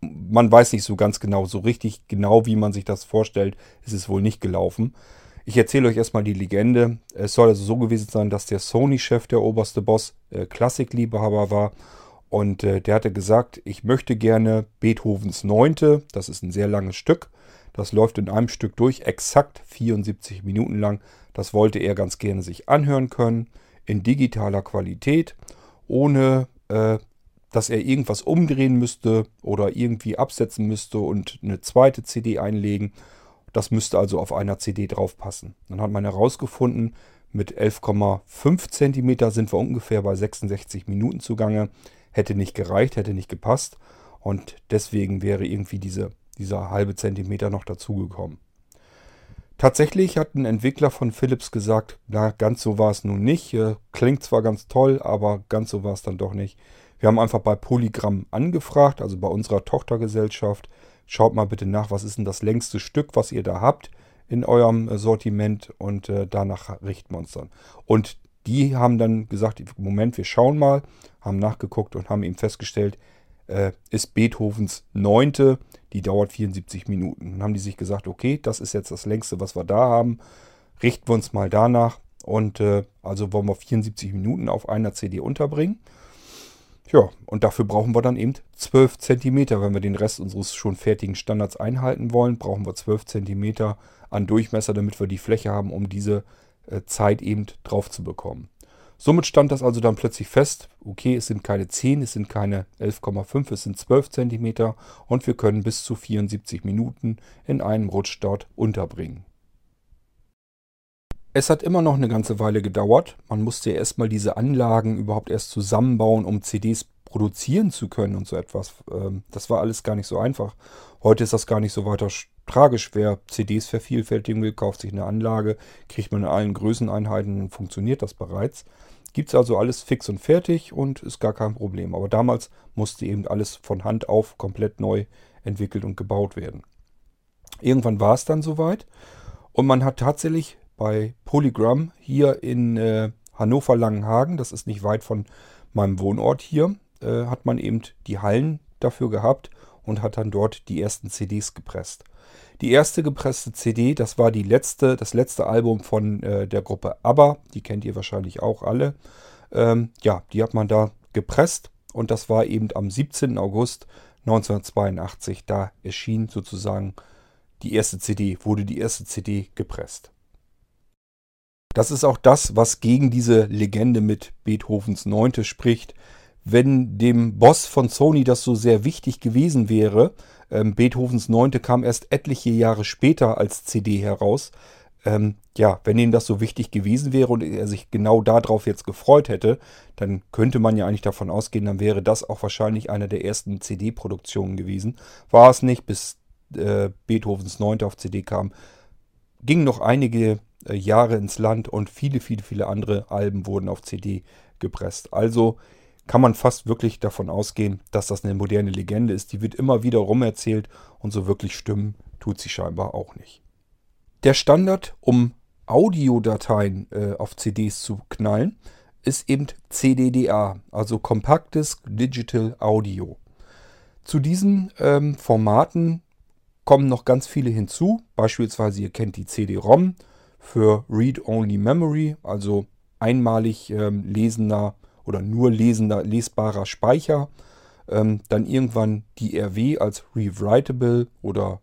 man weiß nicht so ganz genau, so richtig genau, wie man sich das vorstellt, ist es wohl nicht gelaufen. Ich erzähle euch erstmal die Legende. Es soll also so gewesen sein, dass der Sony-Chef, der oberste Boss, äh, Klassikliebhaber war und äh, der hatte gesagt, ich möchte gerne Beethovens Neunte, das ist ein sehr langes Stück, das läuft in einem Stück durch, exakt 74 Minuten lang. Das wollte er ganz gerne sich anhören können, in digitaler Qualität, ohne äh, dass er irgendwas umdrehen müsste oder irgendwie absetzen müsste und eine zweite CD einlegen. Das müsste also auf einer CD draufpassen. Dann hat man herausgefunden, mit 11,5 cm sind wir ungefähr bei 66 Minuten zugange hätte nicht gereicht, hätte nicht gepasst. Und deswegen wäre irgendwie diese, dieser halbe Zentimeter noch dazugekommen. Tatsächlich hat ein Entwickler von Philips gesagt, na, ganz so war es nun nicht. Klingt zwar ganz toll, aber ganz so war es dann doch nicht. Wir haben einfach bei Polygram angefragt, also bei unserer Tochtergesellschaft. Schaut mal bitte nach, was ist denn das längste Stück, was ihr da habt in eurem Sortiment und äh, danach richten wir uns dann. Und die haben dann gesagt, Moment, wir schauen mal, haben nachgeguckt und haben eben festgestellt, äh, ist Beethovens neunte. Die dauert 74 Minuten. Dann haben die sich gesagt, okay, das ist jetzt das längste, was wir da haben. Richten wir uns mal danach. Und äh, also wollen wir 74 Minuten auf einer CD unterbringen. Ja, und dafür brauchen wir dann eben 12 cm. Wenn wir den Rest unseres schon fertigen Standards einhalten wollen, brauchen wir 12 cm an Durchmesser, damit wir die Fläche haben, um diese Zeit eben drauf zu bekommen. Somit stand das also dann plötzlich fest, okay, es sind keine 10, es sind keine 11,5, es sind 12 cm und wir können bis zu 74 Minuten in einem Rutsch dort unterbringen. Es hat immer noch eine ganze Weile gedauert. Man musste ja erstmal diese Anlagen überhaupt erst zusammenbauen, um CDs produzieren zu können und so etwas. Ähm, das war alles gar nicht so einfach. Heute ist das gar nicht so weiter tragisch. Wer CDs vervielfältigen will, kauft sich eine Anlage, kriegt man in allen Größeneinheiten und funktioniert das bereits. Gibt es also alles fix und fertig und ist gar kein Problem. Aber damals musste eben alles von Hand auf komplett neu entwickelt und gebaut werden. Irgendwann war es dann soweit und man hat tatsächlich bei Polygram hier in äh, Hannover-Langenhagen, das ist nicht weit von meinem Wohnort hier, äh, hat man eben die Hallen dafür gehabt und hat dann dort die ersten CDs gepresst. Die erste gepresste CD, das war die letzte, das letzte Album von äh, der Gruppe ABBA, die kennt ihr wahrscheinlich auch alle. Ähm, ja, die hat man da gepresst und das war eben am 17. August 1982. Da erschien sozusagen die erste CD, wurde die erste CD gepresst. Das ist auch das, was gegen diese Legende mit Beethovens Neunte spricht. Wenn dem Boss von Sony das so sehr wichtig gewesen wäre, ähm, Beethovens Neunte kam erst etliche Jahre später als CD heraus. Ähm, ja, wenn ihm das so wichtig gewesen wäre und er sich genau darauf jetzt gefreut hätte, dann könnte man ja eigentlich davon ausgehen, dann wäre das auch wahrscheinlich eine der ersten CD-Produktionen gewesen. War es nicht, bis äh, Beethovens Neunte auf CD kam. Ging noch einige äh, Jahre ins Land und viele, viele, viele andere Alben wurden auf CD gepresst. Also kann man fast wirklich davon ausgehen, dass das eine moderne Legende ist. Die wird immer wieder rumerzählt und so wirklich stimmen tut sie scheinbar auch nicht. Der Standard, um Audiodateien äh, auf CDs zu knallen, ist eben CDDA, also Compacted Digital Audio. Zu diesen ähm, Formaten kommen noch ganz viele hinzu. Beispielsweise ihr kennt die CD-ROM, für Read-Only Memory, also einmalig ähm, lesender oder nur lesender, lesbarer Speicher. Ähm, dann irgendwann die RW als Rewritable oder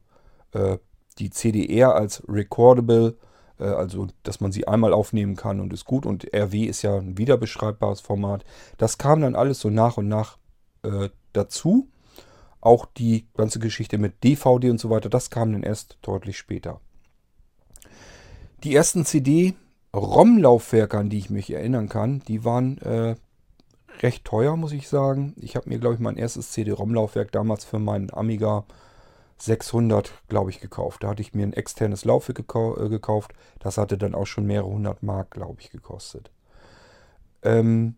äh, die CDR als Recordable, äh, also dass man sie einmal aufnehmen kann und ist gut. Und RW ist ja ein wiederbeschreibbares Format. Das kam dann alles so nach und nach äh, dazu. Auch die ganze Geschichte mit DVD und so weiter, das kam dann erst deutlich später. Die ersten CD-ROM-Laufwerke, an die ich mich erinnern kann, die waren äh, recht teuer, muss ich sagen. Ich habe mir, glaube ich, mein erstes CD-ROM-Laufwerk damals für meinen Amiga 600, glaube ich, gekauft. Da hatte ich mir ein externes Laufwerk gekau äh, gekauft. Das hatte dann auch schon mehrere hundert Mark, glaube ich, gekostet. Ähm,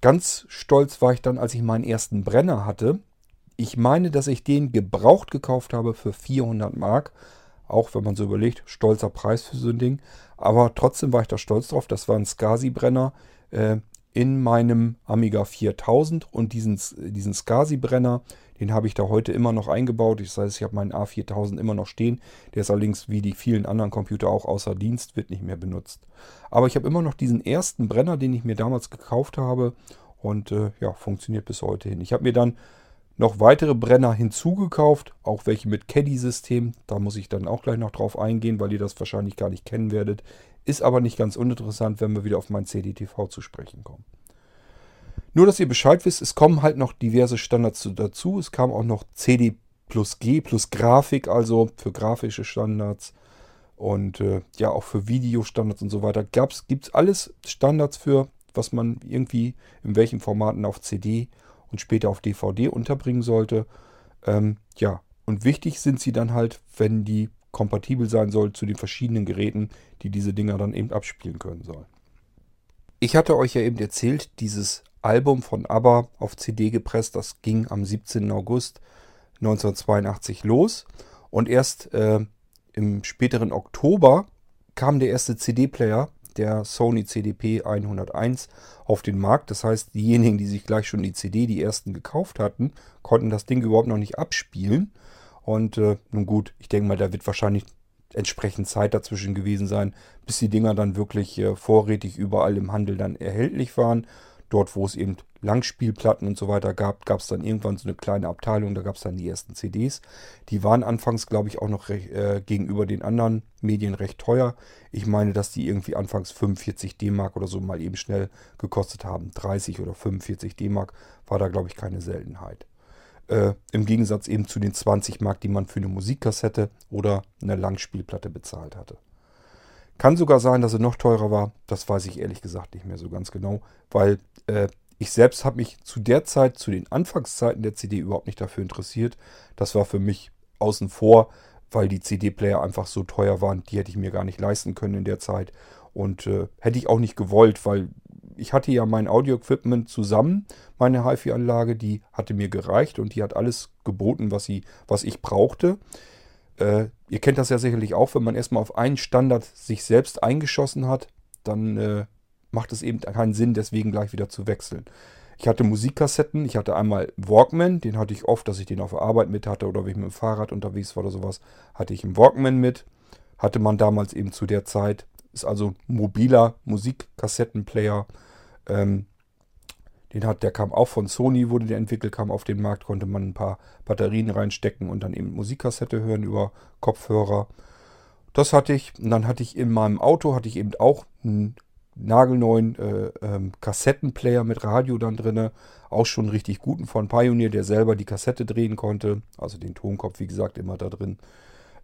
ganz stolz war ich dann, als ich meinen ersten Brenner hatte. Ich meine, dass ich den gebraucht gekauft habe für 400 Mark. Auch wenn man so überlegt, stolzer Preis für so ein Ding. Aber trotzdem war ich da stolz drauf. Das war ein SCSI-Brenner äh, in meinem Amiga 4000. Und diesen, diesen SCSI-Brenner, den habe ich da heute immer noch eingebaut. Das heißt, ich habe meinen A4000 immer noch stehen. Der ist allerdings wie die vielen anderen Computer auch außer Dienst, wird nicht mehr benutzt. Aber ich habe immer noch diesen ersten Brenner, den ich mir damals gekauft habe. Und äh, ja, funktioniert bis heute hin. Ich habe mir dann noch weitere Brenner hinzugekauft, auch welche mit Caddy-System. Da muss ich dann auch gleich noch drauf eingehen, weil ihr das wahrscheinlich gar nicht kennen werdet. Ist aber nicht ganz uninteressant, wenn wir wieder auf mein CDTV zu sprechen kommen. Nur, dass ihr Bescheid wisst, es kommen halt noch diverse Standards dazu. Es kam auch noch CD plus G plus Grafik, also für grafische Standards und äh, ja auch für Videostandards und so weiter. Gibt es alles Standards für, was man irgendwie in welchen Formaten auf CD und später auf DVD unterbringen sollte. Ähm, ja, und wichtig sind sie dann halt, wenn die kompatibel sein soll zu den verschiedenen Geräten, die diese Dinger dann eben abspielen können sollen. Ich hatte euch ja eben erzählt, dieses Album von ABBA auf CD gepresst, das ging am 17. August 1982 los und erst äh, im späteren Oktober kam der erste CD-Player, der Sony CDP 101 auf den Markt. Das heißt, diejenigen, die sich gleich schon die CD, die ersten gekauft hatten, konnten das Ding überhaupt noch nicht abspielen. Und äh, nun gut, ich denke mal, da wird wahrscheinlich entsprechend Zeit dazwischen gewesen sein, bis die Dinger dann wirklich äh, vorrätig überall im Handel dann erhältlich waren. Dort, wo es eben Langspielplatten und so weiter gab, gab es dann irgendwann so eine kleine Abteilung, da gab es dann die ersten CDs. Die waren anfangs, glaube ich, auch noch recht, äh, gegenüber den anderen Medien recht teuer. Ich meine, dass die irgendwie anfangs 45 D-Mark oder so mal eben schnell gekostet haben. 30 oder 45 D-Mark war da, glaube ich, keine Seltenheit. Äh, Im Gegensatz eben zu den 20 Mark, die man für eine Musikkassette oder eine Langspielplatte bezahlt hatte. Kann sogar sein, dass er noch teurer war. Das weiß ich ehrlich gesagt nicht mehr so ganz genau, weil äh, ich selbst habe mich zu der Zeit, zu den Anfangszeiten der CD überhaupt nicht dafür interessiert. Das war für mich außen vor, weil die CD-Player einfach so teuer waren. Die hätte ich mir gar nicht leisten können in der Zeit. Und äh, hätte ich auch nicht gewollt, weil ich hatte ja mein Audio-Equipment zusammen, meine HiFi-Anlage, die hatte mir gereicht und die hat alles geboten, was, sie, was ich brauchte. Äh, ihr kennt das ja sicherlich auch, wenn man erstmal auf einen Standard sich selbst eingeschossen hat, dann äh, macht es eben keinen Sinn, deswegen gleich wieder zu wechseln. Ich hatte Musikkassetten, ich hatte einmal Walkman, den hatte ich oft, dass ich den auf der Arbeit mit hatte oder wenn ich mit dem Fahrrad unterwegs war oder sowas, hatte ich einen Walkman mit. Hatte man damals eben zu der Zeit. Ist also mobiler Musikkassettenplayer. Ähm, den hat, der kam auch von Sony, wurde der entwickelt, kam auf den Markt, konnte man ein paar Batterien reinstecken und dann eben Musikkassette hören über Kopfhörer. Das hatte ich. Und dann hatte ich in meinem Auto, hatte ich eben auch einen nagelneuen äh, ähm, Kassettenplayer mit Radio dann drin. Auch schon richtig guten von Pioneer, der selber die Kassette drehen konnte. Also den Tonkopf, wie gesagt, immer da drin.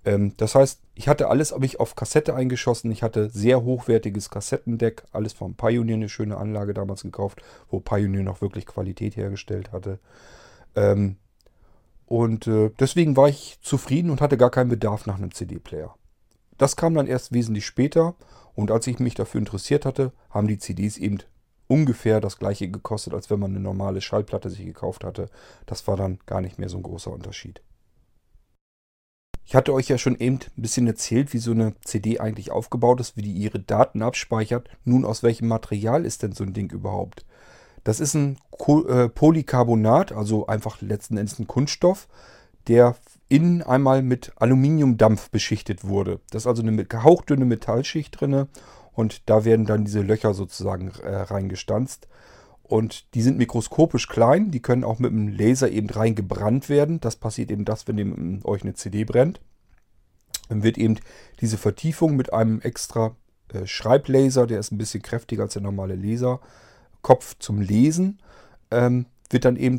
Ähm, das heißt, ich hatte alles aber ich auf Kassette eingeschossen. Ich hatte sehr hochwertiges Kassettendeck, alles von Pioneer, eine schöne Anlage damals gekauft, wo Pioneer noch wirklich Qualität hergestellt hatte. Ähm, und äh, deswegen war ich zufrieden und hatte gar keinen Bedarf nach einem CD-Player. Das kam dann erst wesentlich später und als ich mich dafür interessiert hatte, haben die CDs eben ungefähr das gleiche gekostet, als wenn man eine normale Schallplatte sich gekauft hatte. Das war dann gar nicht mehr so ein großer Unterschied. Ich hatte euch ja schon eben ein bisschen erzählt, wie so eine CD eigentlich aufgebaut ist, wie die ihre Daten abspeichert. Nun, aus welchem Material ist denn so ein Ding überhaupt? Das ist ein äh, Polycarbonat, also einfach letzten Endes ein Kunststoff, der innen einmal mit Aluminiumdampf beschichtet wurde. Das ist also eine hauchdünne Metallschicht drin und da werden dann diese Löcher sozusagen äh, reingestanzt. Und die sind mikroskopisch klein, die können auch mit einem Laser eben reingebrannt werden. Das passiert eben das, wenn dem, euch eine CD brennt. Dann wird eben diese Vertiefung mit einem extra äh, Schreiblaser, der ist ein bisschen kräftiger als der normale Laserkopf zum Lesen, ähm, wird dann eben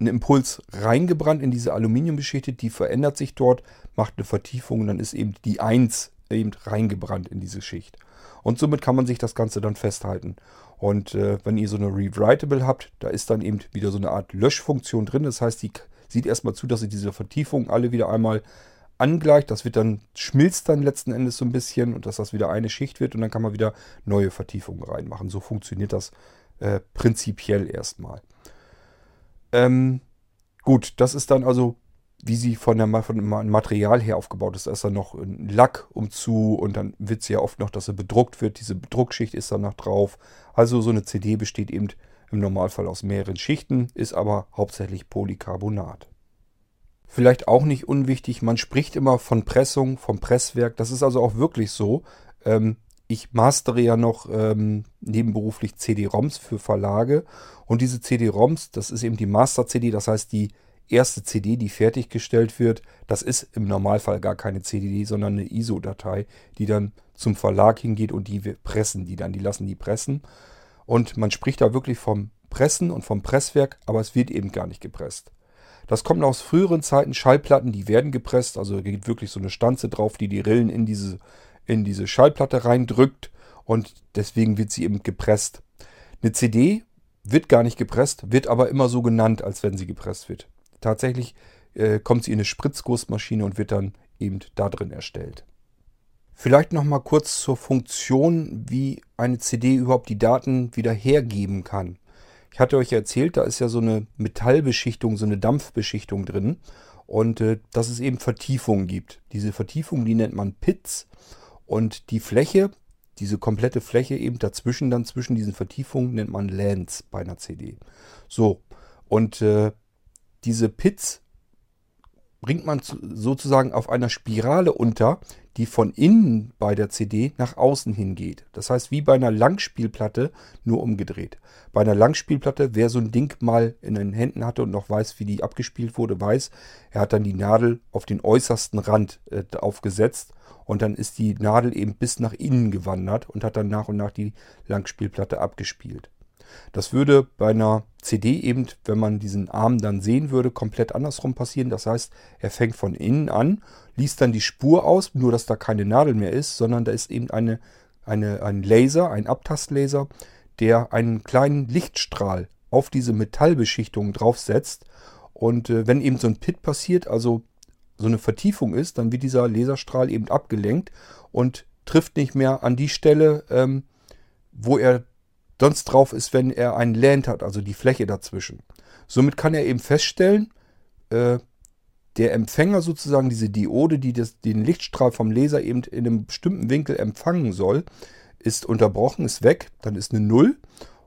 ein Impuls reingebrannt in diese Aluminiumbeschichte, die verändert sich dort, macht eine Vertiefung und dann ist eben die 1 eben reingebrannt in diese Schicht. Und somit kann man sich das Ganze dann festhalten. Und äh, wenn ihr so eine Read-Writable habt, da ist dann eben wieder so eine Art Löschfunktion drin. Das heißt, die sieht erstmal zu, dass sie diese Vertiefungen alle wieder einmal angleicht. Das wird dann, schmilzt dann letzten Endes so ein bisschen und dass das wieder eine Schicht wird und dann kann man wieder neue Vertiefungen reinmachen. So funktioniert das äh, prinzipiell erstmal. Ähm, gut, das ist dann also wie sie von, der, von dem Material her aufgebaut ist. Da ist dann noch ein Lack umzu und dann wird sie ja oft noch, dass sie bedruckt wird. Diese Bedruckschicht ist dann noch drauf. Also so eine CD besteht eben im Normalfall aus mehreren Schichten, ist aber hauptsächlich Polycarbonat. Vielleicht auch nicht unwichtig, man spricht immer von Pressung, vom Presswerk. Das ist also auch wirklich so. Ähm, ich mastere ja noch ähm, nebenberuflich CD-ROMs für Verlage. Und diese CD-ROMs, das ist eben die Master-CD, das heißt die erste CD, die fertiggestellt wird, das ist im Normalfall gar keine CD, sondern eine ISO-Datei, die dann zum Verlag hingeht und die pressen die dann, die lassen die pressen. Und man spricht da wirklich vom Pressen und vom Presswerk, aber es wird eben gar nicht gepresst. Das kommt aus früheren Zeiten, Schallplatten, die werden gepresst, also geht wirklich so eine Stanze drauf, die die Rillen in diese, in diese Schallplatte reindrückt und deswegen wird sie eben gepresst. Eine CD wird gar nicht gepresst, wird aber immer so genannt, als wenn sie gepresst wird. Tatsächlich äh, kommt sie in eine Spritzgussmaschine und wird dann eben da drin erstellt. Vielleicht noch mal kurz zur Funktion, wie eine CD überhaupt die Daten wieder hergeben kann. Ich hatte euch erzählt, da ist ja so eine Metallbeschichtung, so eine Dampfbeschichtung drin und äh, dass es eben Vertiefungen gibt. Diese Vertiefungen, die nennt man Pits und die Fläche, diese komplette Fläche eben dazwischen, dann zwischen diesen Vertiefungen nennt man Lands bei einer CD. So, und äh, diese Pits bringt man zu, sozusagen auf einer Spirale unter, die von innen bei der CD nach außen hingeht. Das heißt, wie bei einer Langspielplatte, nur umgedreht. Bei einer Langspielplatte, wer so ein Ding mal in den Händen hatte und noch weiß, wie die abgespielt wurde, weiß, er hat dann die Nadel auf den äußersten Rand äh, aufgesetzt und dann ist die Nadel eben bis nach innen gewandert und hat dann nach und nach die Langspielplatte abgespielt. Das würde bei einer CD eben, wenn man diesen Arm dann sehen würde, komplett andersrum passieren. Das heißt, er fängt von innen an, liest dann die Spur aus, nur dass da keine Nadel mehr ist, sondern da ist eben eine, eine, ein Laser, ein Abtastlaser, der einen kleinen Lichtstrahl auf diese Metallbeschichtung draufsetzt. Und äh, wenn eben so ein Pit passiert, also so eine Vertiefung ist, dann wird dieser Laserstrahl eben abgelenkt und trifft nicht mehr an die Stelle, ähm, wo er sonst drauf ist, wenn er ein Land hat, also die Fläche dazwischen. Somit kann er eben feststellen, äh, der Empfänger sozusagen, diese Diode, die das, den Lichtstrahl vom Laser eben in einem bestimmten Winkel empfangen soll, ist unterbrochen, ist weg, dann ist eine 0.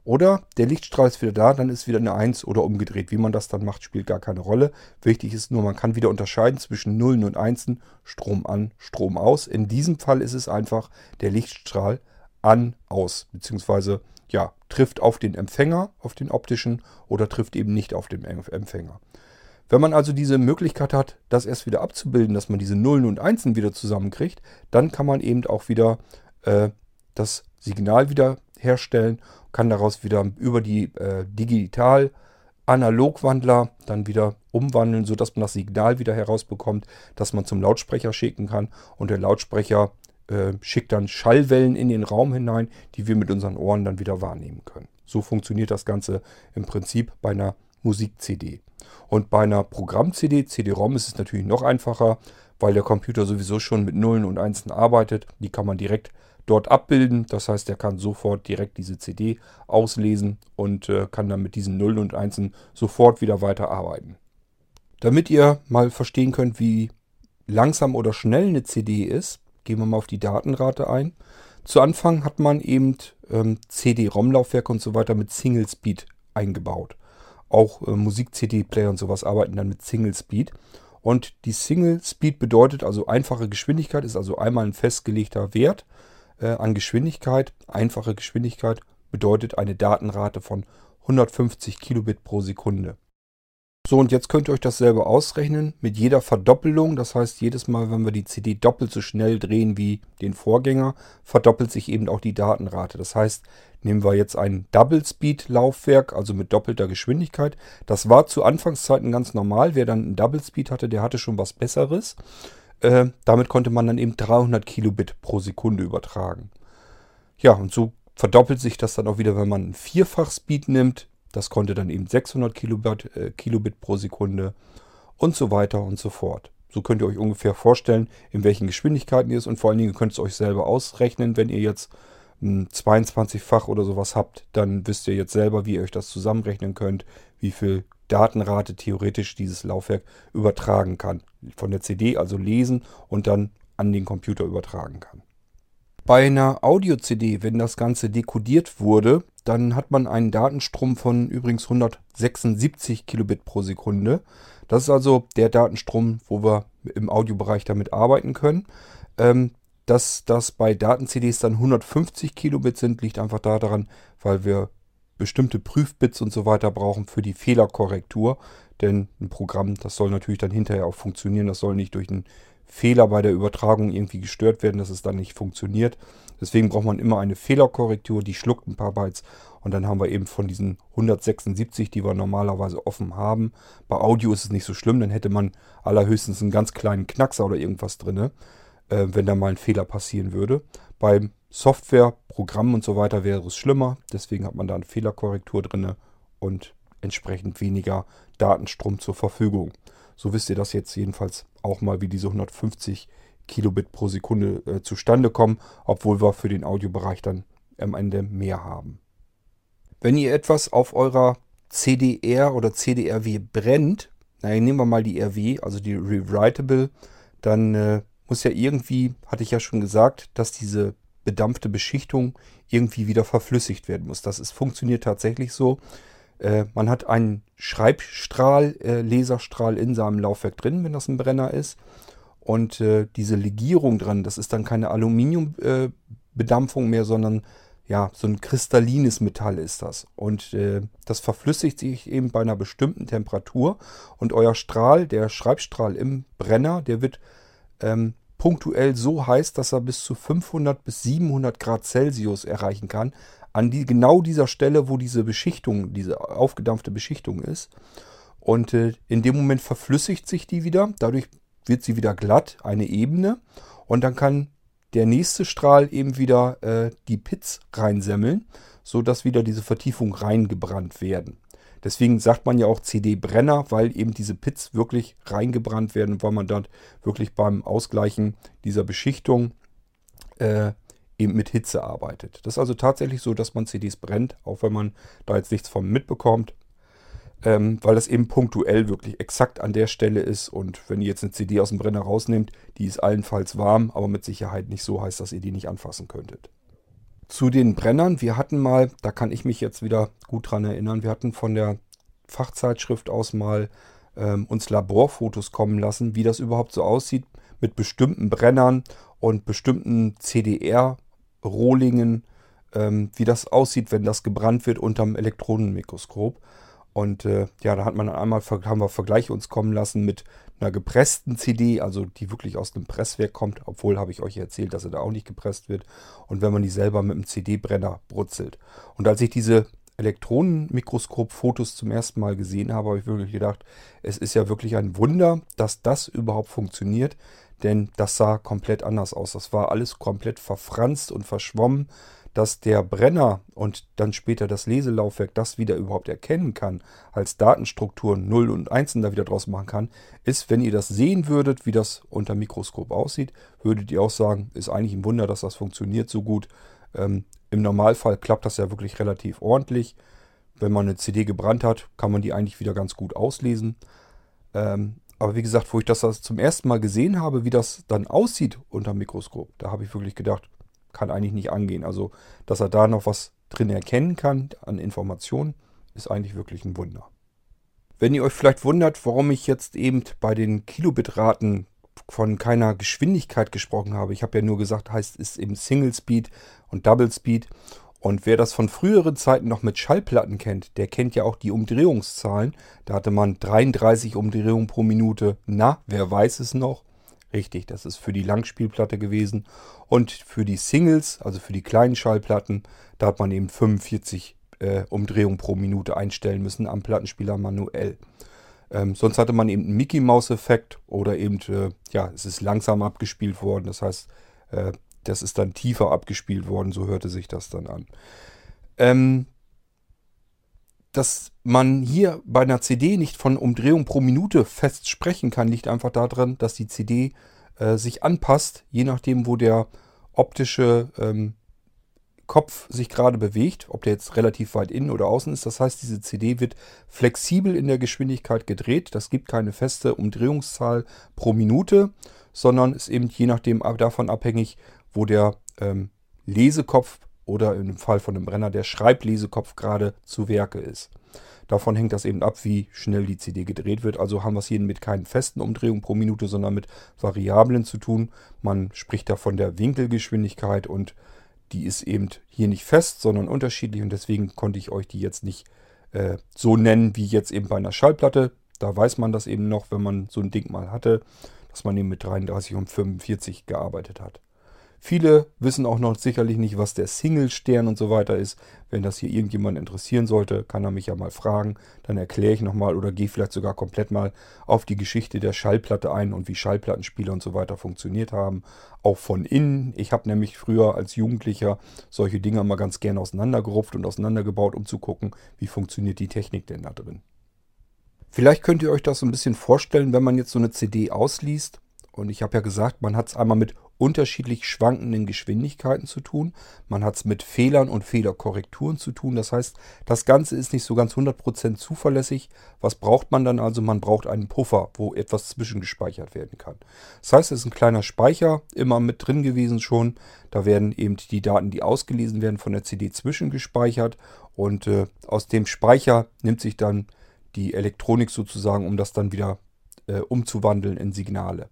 Oder der Lichtstrahl ist wieder da, dann ist wieder eine 1 oder umgedreht. Wie man das dann macht, spielt gar keine Rolle. Wichtig ist nur, man kann wieder unterscheiden zwischen Nullen und Einsen, Strom an, Strom aus. In diesem Fall ist es einfach der Lichtstrahl an, aus, beziehungsweise ja, trifft auf den Empfänger, auf den optischen oder trifft eben nicht auf den Empfänger. Wenn man also diese Möglichkeit hat, das erst wieder abzubilden, dass man diese Nullen und Einsen wieder zusammenkriegt, dann kann man eben auch wieder äh, das Signal wieder herstellen, kann daraus wieder über die äh, digital Analogwandler dann wieder umwandeln, sodass man das Signal wieder herausbekommt, dass man zum Lautsprecher schicken kann und der Lautsprecher äh, schickt dann Schallwellen in den Raum hinein, die wir mit unseren Ohren dann wieder wahrnehmen können. So funktioniert das Ganze im Prinzip bei einer Musik-CD. Und bei einer Programm-CD, CD-ROM ist es natürlich noch einfacher, weil der Computer sowieso schon mit Nullen und Einsen arbeitet. Die kann man direkt dort abbilden. Das heißt, er kann sofort direkt diese CD auslesen und äh, kann dann mit diesen Nullen und Einsen sofort wieder weiterarbeiten. Damit ihr mal verstehen könnt, wie langsam oder schnell eine CD ist, Gehen wir mal auf die Datenrate ein. Zu Anfang hat man eben ähm, CD-ROM-Laufwerke und so weiter mit Single Speed eingebaut. Auch äh, Musik-CD-Player und sowas arbeiten dann mit Single Speed. Und die Single Speed bedeutet also einfache Geschwindigkeit, ist also einmal ein festgelegter Wert äh, an Geschwindigkeit. Einfache Geschwindigkeit bedeutet eine Datenrate von 150 Kilobit pro Sekunde. So, und jetzt könnt ihr euch das selber ausrechnen mit jeder Verdoppelung. Das heißt, jedes Mal, wenn wir die CD doppelt so schnell drehen wie den Vorgänger, verdoppelt sich eben auch die Datenrate. Das heißt, nehmen wir jetzt ein Double-Speed-Laufwerk, also mit doppelter Geschwindigkeit. Das war zu Anfangszeiten ganz normal. Wer dann ein Double-Speed hatte, der hatte schon was Besseres. Äh, damit konnte man dann eben 300 Kilobit pro Sekunde übertragen. Ja, und so verdoppelt sich das dann auch wieder, wenn man ein Vierfach-Speed nimmt. Das konnte dann eben 600 Kilobit, äh, Kilobit pro Sekunde und so weiter und so fort. So könnt ihr euch ungefähr vorstellen, in welchen Geschwindigkeiten ihr es und vor allen Dingen könnt ihr es euch selber ausrechnen, wenn ihr jetzt ein 22-fach oder sowas habt, dann wisst ihr jetzt selber, wie ihr euch das zusammenrechnen könnt, wie viel Datenrate theoretisch dieses Laufwerk übertragen kann. Von der CD also lesen und dann an den Computer übertragen kann. Bei einer Audio-CD, wenn das Ganze dekodiert wurde, dann hat man einen Datenstrom von übrigens 176 Kilobit pro Sekunde. Das ist also der Datenstrom, wo wir im Audiobereich damit arbeiten können. Ähm, dass das bei Daten-CDs dann 150 Kilobit sind, liegt einfach daran, weil wir bestimmte Prüfbits und so weiter brauchen für die Fehlerkorrektur. Denn ein Programm, das soll natürlich dann hinterher auch funktionieren. Das soll nicht durch einen Fehler bei der Übertragung irgendwie gestört werden, dass es dann nicht funktioniert. Deswegen braucht man immer eine Fehlerkorrektur, die schluckt ein paar Bytes und dann haben wir eben von diesen 176, die wir normalerweise offen haben. Bei Audio ist es nicht so schlimm, dann hätte man allerhöchstens einen ganz kleinen Knackser oder irgendwas drin, äh, wenn da mal ein Fehler passieren würde. Beim Software, Programm und so weiter wäre es schlimmer, deswegen hat man da eine Fehlerkorrektur drin und entsprechend weniger Datenstrom zur Verfügung. So wisst ihr das jetzt jedenfalls auch mal, wie diese 150 Kilobit pro Sekunde äh, zustande kommen, obwohl wir für den Audiobereich dann am Ende mehr haben. Wenn ihr etwas auf eurer CDR oder CDRW brennt, naja, nehmen wir mal die RW, also die Rewritable, dann äh, muss ja irgendwie, hatte ich ja schon gesagt, dass diese bedampfte Beschichtung irgendwie wieder verflüssigt werden muss. Das ist, funktioniert tatsächlich so. Äh, man hat einen Schreibstrahl, äh, Laserstrahl in seinem Laufwerk drin, wenn das ein Brenner ist. Und äh, diese Legierung dran, das ist dann keine Aluminiumbedampfung äh, mehr, sondern ja, so ein kristallines Metall ist das. Und äh, das verflüssigt sich eben bei einer bestimmten Temperatur. Und euer Strahl, der Schreibstrahl im Brenner, der wird ähm, punktuell so heiß, dass er bis zu 500 bis 700 Grad Celsius erreichen kann. An die, genau dieser Stelle, wo diese Beschichtung, diese aufgedampfte Beschichtung ist. Und äh, in dem Moment verflüssigt sich die wieder. Dadurch wird sie wieder glatt, eine Ebene. Und dann kann der nächste Strahl eben wieder äh, die Pits reinsemmeln, sodass wieder diese Vertiefung reingebrannt werden. Deswegen sagt man ja auch CD-Brenner, weil eben diese Pits wirklich reingebrannt werden, weil man dort wirklich beim Ausgleichen dieser Beschichtung äh, eben mit Hitze arbeitet. Das ist also tatsächlich so, dass man CDs brennt, auch wenn man da jetzt nichts von mitbekommt ähm, weil das eben punktuell wirklich exakt an der Stelle ist. Und wenn ihr jetzt eine CD aus dem Brenner rausnehmt, die ist allenfalls warm, aber mit Sicherheit nicht so heiß, dass ihr die nicht anfassen könntet. Zu den Brennern, wir hatten mal, da kann ich mich jetzt wieder gut dran erinnern, wir hatten von der Fachzeitschrift aus mal ähm, uns Laborfotos kommen lassen, wie das überhaupt so aussieht mit bestimmten Brennern und bestimmten CDR-Rohlingen, ähm, wie das aussieht, wenn das gebrannt wird unterm Elektronenmikroskop. Und äh, ja, da hat man einmal haben wir Vergleiche uns kommen lassen mit einer gepressten CD, also die wirklich aus dem Presswerk kommt, obwohl habe ich euch erzählt, dass sie da auch nicht gepresst wird. Und wenn man die selber mit einem CD-Brenner brutzelt. Und als ich diese Elektronenmikroskop-Fotos zum ersten Mal gesehen habe, habe ich wirklich gedacht, es ist ja wirklich ein Wunder, dass das überhaupt funktioniert. Denn das sah komplett anders aus. Das war alles komplett verfranst und verschwommen dass der Brenner und dann später das Leselaufwerk das wieder überhaupt erkennen kann, als Datenstrukturen 0 und 1 da wieder draus machen kann, ist, wenn ihr das sehen würdet, wie das unter Mikroskop aussieht, würdet ihr auch sagen, ist eigentlich ein Wunder, dass das funktioniert so gut. Ähm, Im Normalfall klappt das ja wirklich relativ ordentlich. Wenn man eine CD gebrannt hat, kann man die eigentlich wieder ganz gut auslesen. Ähm, aber wie gesagt, wo ich das zum ersten Mal gesehen habe, wie das dann aussieht unter Mikroskop, da habe ich wirklich gedacht, kann eigentlich nicht angehen. Also, dass er da noch was drin erkennen kann an Informationen, ist eigentlich wirklich ein Wunder. Wenn ihr euch vielleicht wundert, warum ich jetzt eben bei den Kilobitraten von keiner Geschwindigkeit gesprochen habe. Ich habe ja nur gesagt, heißt es eben Single Speed und Double Speed. Und wer das von früheren Zeiten noch mit Schallplatten kennt, der kennt ja auch die Umdrehungszahlen. Da hatte man 33 Umdrehungen pro Minute. Na, wer weiß es noch? Richtig, das ist für die Langspielplatte gewesen. Und für die Singles, also für die kleinen Schallplatten, da hat man eben 45 äh, Umdrehungen pro Minute einstellen müssen am Plattenspieler manuell. Ähm, sonst hatte man eben einen Mickey Mouse Effekt oder eben, äh, ja, es ist langsam abgespielt worden. Das heißt, äh, das ist dann tiefer abgespielt worden, so hörte sich das dann an. Ähm, dass man hier bei einer CD nicht von Umdrehung pro Minute fest sprechen kann, liegt einfach daran, dass die CD äh, sich anpasst, je nachdem, wo der optische ähm, Kopf sich gerade bewegt, ob der jetzt relativ weit innen oder außen ist. Das heißt, diese CD wird flexibel in der Geschwindigkeit gedreht. Das gibt keine feste Umdrehungszahl pro Minute, sondern ist eben je nachdem davon abhängig, wo der ähm, Lesekopf oder im Fall von einem Brenner der Schreiblesekopf gerade zu Werke ist. Davon hängt das eben ab, wie schnell die CD gedreht wird. Also haben wir es hier mit keinen festen Umdrehungen pro Minute, sondern mit Variablen zu tun. Man spricht da von der Winkelgeschwindigkeit und die ist eben hier nicht fest, sondern unterschiedlich und deswegen konnte ich euch die jetzt nicht äh, so nennen wie jetzt eben bei einer Schallplatte. Da weiß man das eben noch, wenn man so ein Ding mal hatte, dass man eben mit 33 und 45 gearbeitet hat. Viele wissen auch noch sicherlich nicht, was der Single-Stern und so weiter ist. Wenn das hier irgendjemand interessieren sollte, kann er mich ja mal fragen. Dann erkläre ich nochmal oder gehe vielleicht sogar komplett mal auf die Geschichte der Schallplatte ein und wie Schallplattenspieler und so weiter funktioniert haben. Auch von innen. Ich habe nämlich früher als Jugendlicher solche Dinge mal ganz gerne auseinandergerupft und auseinandergebaut, um zu gucken, wie funktioniert die Technik denn da drin. Vielleicht könnt ihr euch das so ein bisschen vorstellen, wenn man jetzt so eine CD ausliest und ich habe ja gesagt, man hat es einmal mit unterschiedlich schwankenden Geschwindigkeiten zu tun. Man hat es mit Fehlern und Fehlerkorrekturen zu tun. Das heißt, das Ganze ist nicht so ganz 100% zuverlässig. Was braucht man dann also? Man braucht einen Puffer, wo etwas zwischengespeichert werden kann. Das heißt, es ist ein kleiner Speicher immer mit drin gewesen schon. Da werden eben die Daten, die ausgelesen werden, von der CD zwischengespeichert. Und äh, aus dem Speicher nimmt sich dann die Elektronik sozusagen, um das dann wieder äh, umzuwandeln in Signale.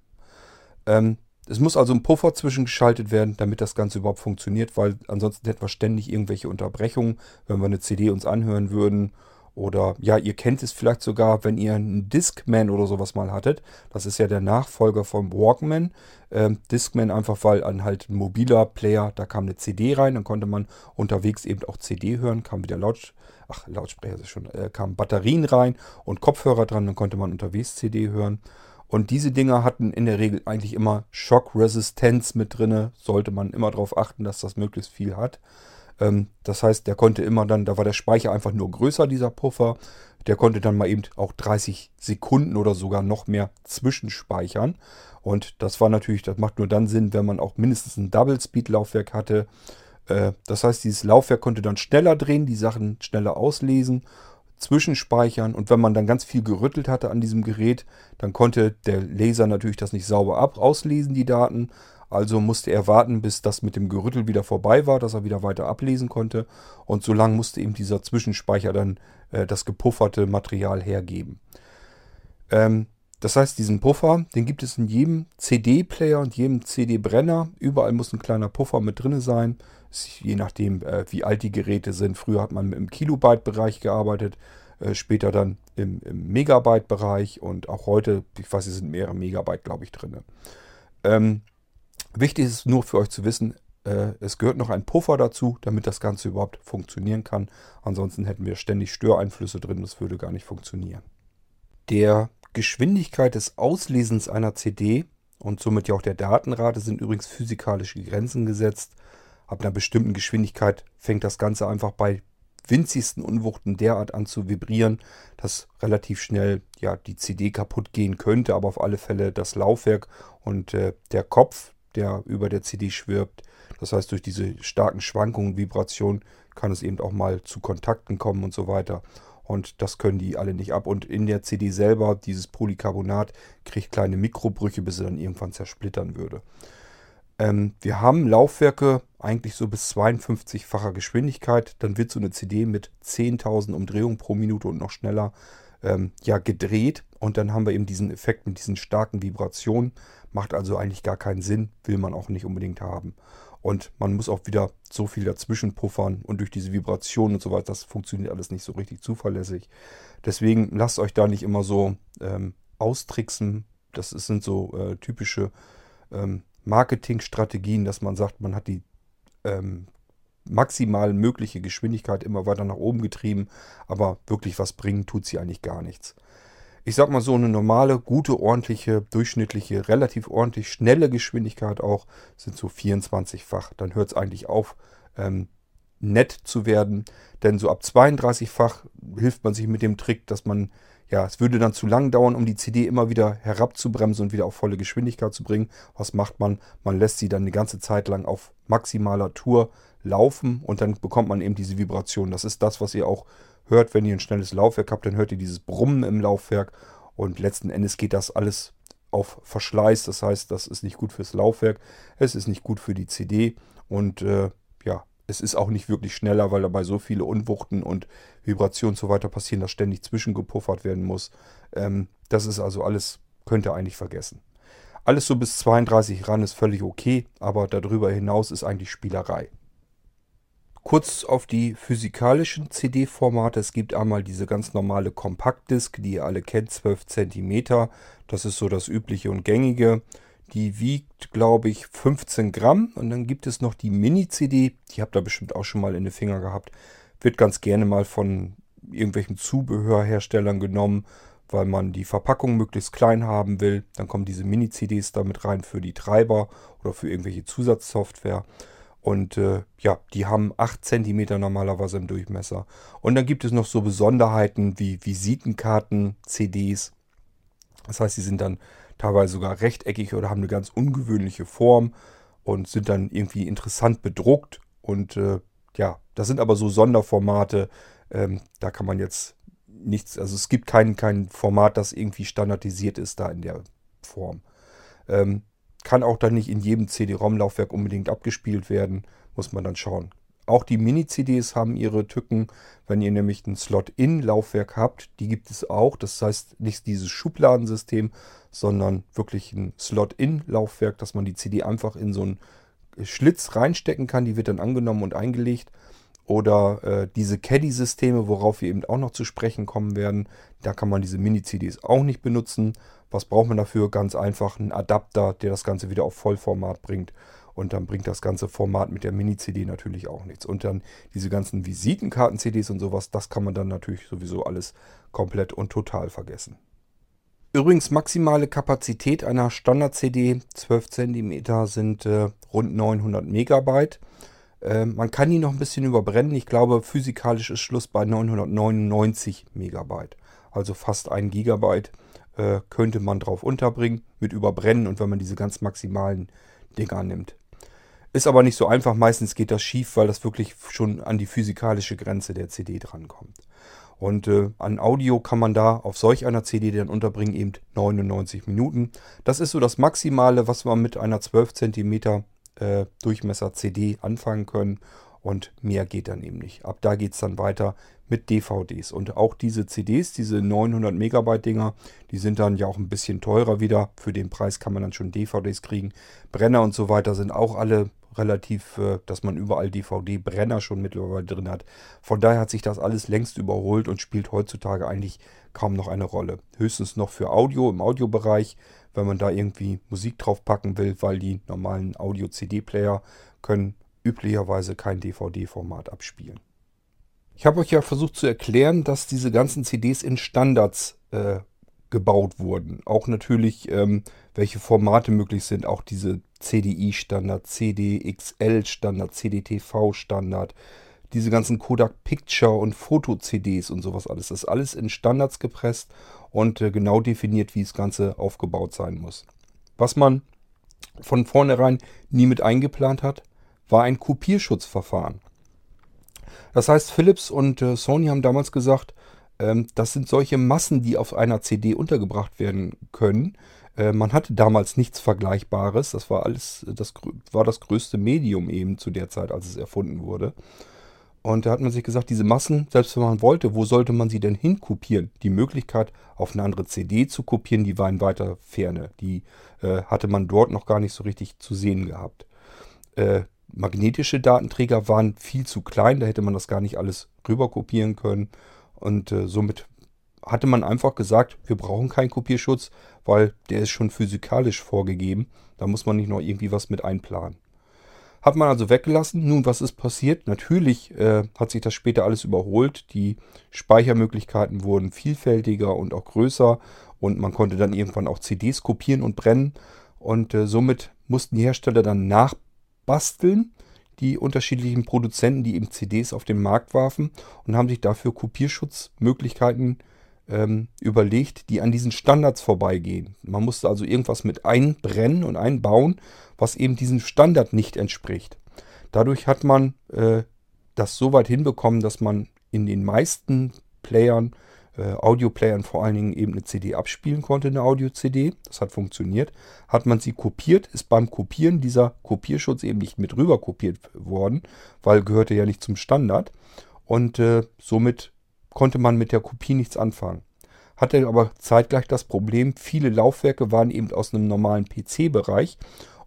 Ähm, es muss also ein Puffer zwischengeschaltet werden, damit das Ganze überhaupt funktioniert, weil ansonsten hätten wir ständig irgendwelche Unterbrechungen, wenn wir eine CD uns anhören würden. Oder ja, ihr kennt es vielleicht sogar, wenn ihr einen Discman oder sowas mal hattet. Das ist ja der Nachfolger vom Walkman. Ähm, Discman einfach, weil an halt ein mobiler Player, da kam eine CD rein, dann konnte man unterwegs eben auch CD hören, kam wieder Laut, ach, Lautsprecher ist schon, äh, kamen Batterien rein und Kopfhörer dran, dann konnte man unterwegs CD hören. Und diese Dinger hatten in der Regel eigentlich immer Schockresistenz mit drinne. Sollte man immer darauf achten, dass das möglichst viel hat. Ähm, das heißt, der konnte immer dann, da war der Speicher einfach nur größer, dieser Puffer. Der konnte dann mal eben auch 30 Sekunden oder sogar noch mehr zwischenspeichern. Und das war natürlich, das macht nur dann Sinn, wenn man auch mindestens ein Double-Speed-Laufwerk hatte. Äh, das heißt, dieses Laufwerk konnte dann schneller drehen, die Sachen schneller auslesen zwischenspeichern und wenn man dann ganz viel gerüttelt hatte an diesem Gerät, dann konnte der Laser natürlich das nicht sauber ab auslesen, die Daten. Also musste er warten, bis das mit dem Gerüttel wieder vorbei war, dass er wieder weiter ablesen konnte. Und so lange musste eben dieser Zwischenspeicher dann äh, das gepufferte Material hergeben. Ähm, das heißt, diesen Puffer, den gibt es in jedem CD-Player und jedem CD-Brenner. Überall muss ein kleiner Puffer mit drin sein je nachdem, äh, wie alt die Geräte sind. Früher hat man im Kilobyte-Bereich gearbeitet, äh, später dann im, im Megabyte-Bereich und auch heute, ich weiß, es sind mehrere Megabyte, glaube ich, drin. Ähm, wichtig ist nur für euch zu wissen, äh, es gehört noch ein Puffer dazu, damit das Ganze überhaupt funktionieren kann. Ansonsten hätten wir ständig Störeinflüsse drin, das würde gar nicht funktionieren. Der Geschwindigkeit des Auslesens einer CD und somit ja auch der Datenrate sind übrigens physikalische Grenzen gesetzt. Ab einer bestimmten Geschwindigkeit fängt das Ganze einfach bei winzigsten Unwuchten derart an zu vibrieren, dass relativ schnell ja die CD kaputt gehen könnte, aber auf alle Fälle das Laufwerk und äh, der Kopf, der über der CD schwirbt. Das heißt, durch diese starken Schwankungen, Vibrationen kann es eben auch mal zu Kontakten kommen und so weiter. Und das können die alle nicht ab. Und in der CD selber, dieses Polycarbonat, kriegt kleine Mikrobrüche, bis sie dann irgendwann zersplittern würde. Ähm, wir haben Laufwerke eigentlich so bis 52-facher Geschwindigkeit. Dann wird so eine CD mit 10.000 Umdrehungen pro Minute und noch schneller ähm, ja, gedreht. Und dann haben wir eben diesen Effekt mit diesen starken Vibrationen. Macht also eigentlich gar keinen Sinn, will man auch nicht unbedingt haben. Und man muss auch wieder so viel dazwischen puffern und durch diese Vibrationen und so weiter, das funktioniert alles nicht so richtig zuverlässig. Deswegen lasst euch da nicht immer so ähm, austricksen. Das sind so äh, typische ähm, Marketingstrategien, dass man sagt, man hat die ähm, maximal mögliche Geschwindigkeit immer weiter nach oben getrieben, aber wirklich was bringen tut sie eigentlich gar nichts. Ich sag mal so, eine normale, gute, ordentliche, durchschnittliche, relativ ordentlich schnelle Geschwindigkeit auch sind so 24-fach. Dann hört es eigentlich auf, ähm, nett zu werden. Denn so ab 32-fach hilft man sich mit dem Trick, dass man ja, es würde dann zu lang dauern, um die CD immer wieder herabzubremsen und wieder auf volle Geschwindigkeit zu bringen. Was macht man? Man lässt sie dann eine ganze Zeit lang auf maximaler Tour laufen und dann bekommt man eben diese Vibration. Das ist das, was ihr auch hört, wenn ihr ein schnelles Laufwerk habt, dann hört ihr dieses Brummen im Laufwerk und letzten Endes geht das alles auf Verschleiß. Das heißt, das ist nicht gut fürs Laufwerk, es ist nicht gut für die CD und äh, es ist auch nicht wirklich schneller, weil dabei so viele Unwuchten und Vibrationen und so weiter passieren, dass ständig zwischengepuffert werden muss. Ähm, das ist also alles, könnt ihr eigentlich vergessen. Alles so bis 32 ran ist völlig okay, aber darüber hinaus ist eigentlich Spielerei. Kurz auf die physikalischen CD-Formate. Es gibt einmal diese ganz normale Kompaktdisk, die ihr alle kennt, 12 cm. Das ist so das übliche und gängige. Die wiegt, glaube ich, 15 Gramm. Und dann gibt es noch die Mini-CD. Die habt ihr bestimmt auch schon mal in den Finger gehabt. Wird ganz gerne mal von irgendwelchen Zubehörherstellern genommen, weil man die Verpackung möglichst klein haben will. Dann kommen diese Mini-CDs damit rein für die Treiber oder für irgendwelche Zusatzsoftware. Und äh, ja, die haben 8 cm normalerweise im Durchmesser. Und dann gibt es noch so Besonderheiten wie Visitenkarten, CDs. Das heißt, sie sind dann teilweise sogar rechteckig oder haben eine ganz ungewöhnliche Form und sind dann irgendwie interessant bedruckt. Und äh, ja, das sind aber so Sonderformate, ähm, da kann man jetzt nichts, also es gibt kein, kein Format, das irgendwie standardisiert ist da in der Form. Ähm, kann auch dann nicht in jedem CD-ROM-Laufwerk unbedingt abgespielt werden, muss man dann schauen. Auch die Mini-CDs haben ihre Tücken, wenn ihr nämlich ein Slot-In-Laufwerk habt, die gibt es auch. Das heißt nicht dieses Schubladensystem, sondern wirklich ein Slot-In-Laufwerk, dass man die CD einfach in so einen Schlitz reinstecken kann. Die wird dann angenommen und eingelegt. Oder äh, diese Caddy-Systeme, worauf wir eben auch noch zu sprechen kommen werden. Da kann man diese Mini-CDs auch nicht benutzen. Was braucht man dafür? Ganz einfach einen Adapter, der das Ganze wieder auf Vollformat bringt. Und dann bringt das ganze Format mit der Mini-CD natürlich auch nichts. Und dann diese ganzen Visitenkarten-CDs und sowas, das kann man dann natürlich sowieso alles komplett und total vergessen. Übrigens, maximale Kapazität einer Standard-CD 12 cm sind äh, rund 900 Megabyte. Äh, man kann die noch ein bisschen überbrennen. Ich glaube, physikalisch ist Schluss bei 999 Megabyte. Also fast ein Gigabyte äh, könnte man drauf unterbringen mit Überbrennen und wenn man diese ganz maximalen Dinger nimmt. Ist aber nicht so einfach. Meistens geht das schief, weil das wirklich schon an die physikalische Grenze der CD drankommt. Und äh, an Audio kann man da auf solch einer CD dann unterbringen eben 99 Minuten. Das ist so das Maximale, was wir mit einer 12 cm äh, Durchmesser CD anfangen können. Und mehr geht dann eben nicht. Ab da geht es dann weiter mit DVDs. Und auch diese CDs, diese 900 Megabyte Dinger, die sind dann ja auch ein bisschen teurer wieder. Für den Preis kann man dann schon DVDs kriegen. Brenner und so weiter sind auch alle relativ, äh, dass man überall DVD-Brenner schon mittlerweile drin hat. Von daher hat sich das alles längst überholt und spielt heutzutage eigentlich kaum noch eine Rolle. Höchstens noch für Audio im Audiobereich, wenn man da irgendwie Musik drauf packen will, weil die normalen Audio-CD-Player können üblicherweise kein DVD-Format abspielen. Ich habe euch ja versucht zu erklären, dass diese ganzen CDs in Standards äh, gebaut wurden. Auch natürlich, ähm, welche Formate möglich sind. Auch diese CDI-Standard, CDXL-Standard, CDTV-Standard. Diese ganzen Kodak Picture und Foto-CDs und sowas alles. Das ist alles in Standards gepresst und äh, genau definiert, wie das Ganze aufgebaut sein muss. Was man von vornherein nie mit eingeplant hat, war ein Kopierschutzverfahren. Das heißt, Philips und äh, Sony haben damals gesagt, ähm, das sind solche Massen, die auf einer CD untergebracht werden können. Äh, man hatte damals nichts Vergleichbares. Das war alles, das war das größte Medium eben zu der Zeit, als es erfunden wurde. Und da hat man sich gesagt, diese Massen, selbst wenn man wollte, wo sollte man sie denn hinkopieren? Die Möglichkeit, auf eine andere CD zu kopieren, die war in weiter Ferne. Die äh, hatte man dort noch gar nicht so richtig zu sehen gehabt. Äh, magnetische Datenträger waren viel zu klein, da hätte man das gar nicht alles rüber kopieren können. Und äh, somit hatte man einfach gesagt, wir brauchen keinen Kopierschutz, weil der ist schon physikalisch vorgegeben. Da muss man nicht noch irgendwie was mit einplanen. Hat man also weggelassen. Nun, was ist passiert? Natürlich äh, hat sich das später alles überholt. Die Speichermöglichkeiten wurden vielfältiger und auch größer. Und man konnte dann irgendwann auch CDs kopieren und brennen. Und äh, somit mussten die Hersteller dann nachbasteln die unterschiedlichen Produzenten, die eben CDs auf den Markt warfen und haben sich dafür Kopierschutzmöglichkeiten ähm, überlegt, die an diesen Standards vorbeigehen. Man musste also irgendwas mit einbrennen und einbauen, was eben diesem Standard nicht entspricht. Dadurch hat man äh, das so weit hinbekommen, dass man in den meisten Playern äh, Audio-Playern vor allen Dingen eben eine CD abspielen konnte, eine Audio-CD. Das hat funktioniert. Hat man sie kopiert, ist beim Kopieren dieser Kopierschutz eben nicht mit rüber kopiert worden, weil gehörte ja nicht zum Standard. Und äh, somit konnte man mit der Kopie nichts anfangen. Hatte aber zeitgleich das Problem, viele Laufwerke waren eben aus einem normalen PC-Bereich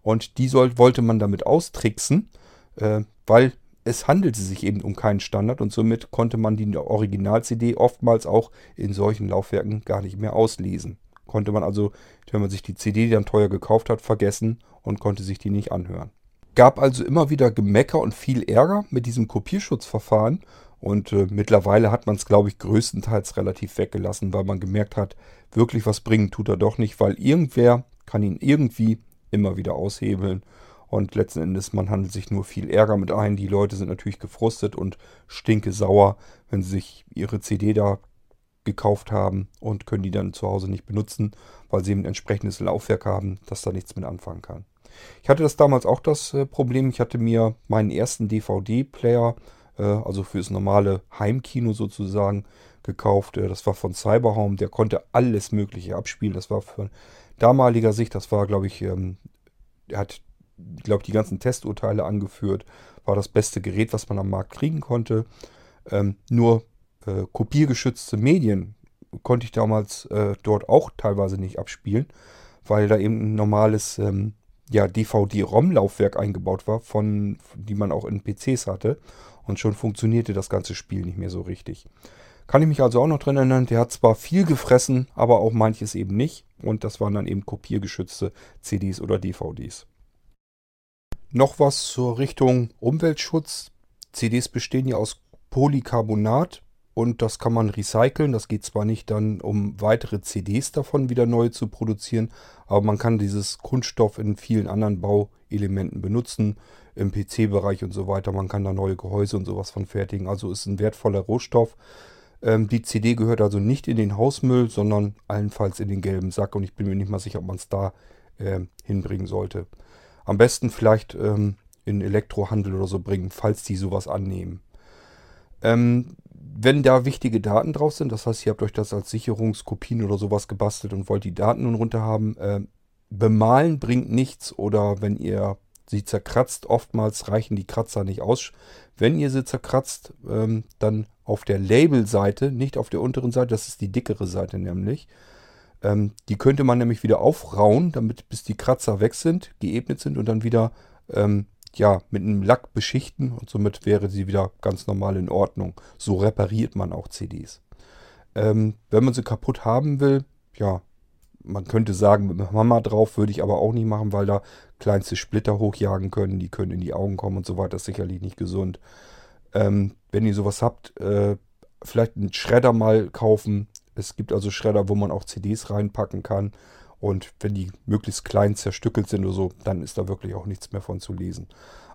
und die soll, wollte man damit austricksen, äh, weil es handelte sich eben um keinen Standard und somit konnte man die Original-CD oftmals auch in solchen Laufwerken gar nicht mehr auslesen. Konnte man also, wenn man sich die CD dann teuer gekauft hat, vergessen und konnte sich die nicht anhören. Gab also immer wieder Gemecker und viel Ärger mit diesem Kopierschutzverfahren und äh, mittlerweile hat man es, glaube ich, größtenteils relativ weggelassen, weil man gemerkt hat, wirklich was bringen tut er doch nicht, weil irgendwer kann ihn irgendwie immer wieder aushebeln und letzten Endes, man handelt sich nur viel Ärger mit ein. Die Leute sind natürlich gefrustet und stinke sauer, wenn sie sich ihre CD da gekauft haben und können die dann zu Hause nicht benutzen, weil sie ein entsprechendes Laufwerk haben, das da nichts mit anfangen kann. Ich hatte das damals auch das äh, Problem. Ich hatte mir meinen ersten DVD-Player, also fürs normale Heimkino sozusagen, gekauft. Äh, das war von Cyberhome. Der konnte alles Mögliche abspielen. Das war von damaliger Sicht, das war, glaube ich, ähm, hat, glaube ich, die ganzen Testurteile angeführt. War das beste Gerät, was man am Markt kriegen konnte. Ähm, nur äh, kopiergeschützte Medien konnte ich damals äh, dort auch teilweise nicht abspielen, weil da eben ein normales ähm, ja, DVD-ROM-Laufwerk eingebaut war, von, die man auch in PCs hatte. Und schon funktionierte das ganze Spiel nicht mehr so richtig. Kann ich mich also auch noch dran erinnern, der hat zwar viel gefressen, aber auch manches eben nicht. Und das waren dann eben kopiergeschützte CDs oder DVDs. Noch was zur Richtung Umweltschutz. CDs bestehen ja aus Polycarbonat und das kann man recyceln. Das geht zwar nicht dann, um weitere CDs davon wieder neu zu produzieren, aber man kann dieses Kunststoff in vielen anderen Bauelementen benutzen, im PC-Bereich und so weiter. Man kann da neue Gehäuse und sowas von fertigen. Also ist ein wertvoller Rohstoff. Ähm, die CD gehört also nicht in den Hausmüll, sondern allenfalls in den gelben Sack und ich bin mir nicht mal sicher, ob man es da äh, hinbringen sollte. Am besten vielleicht ähm, in Elektrohandel oder so bringen, falls die sowas annehmen. Ähm, wenn da wichtige Daten drauf sind, das heißt, ihr habt euch das als Sicherungskopien oder sowas gebastelt und wollt die Daten nun runter haben, äh, bemalen bringt nichts oder wenn ihr sie zerkratzt, oftmals reichen die Kratzer nicht aus. Wenn ihr sie zerkratzt, ähm, dann auf der Labelseite, nicht auf der unteren Seite, das ist die dickere Seite nämlich. Ähm, die könnte man nämlich wieder aufrauen, damit bis die Kratzer weg sind, geebnet sind und dann wieder ähm, ja, mit einem Lack beschichten und somit wäre sie wieder ganz normal in Ordnung. So repariert man auch CDs. Ähm, wenn man sie kaputt haben will, ja, man könnte sagen, mit Mama drauf würde ich aber auch nicht machen, weil da kleinste Splitter hochjagen können, die können in die Augen kommen und so weiter, das ist sicherlich nicht gesund. Ähm, wenn ihr sowas habt, äh, vielleicht einen Schredder mal kaufen. Es gibt also Schredder, wo man auch CDs reinpacken kann. Und wenn die möglichst klein zerstückelt sind oder so, dann ist da wirklich auch nichts mehr von zu lesen.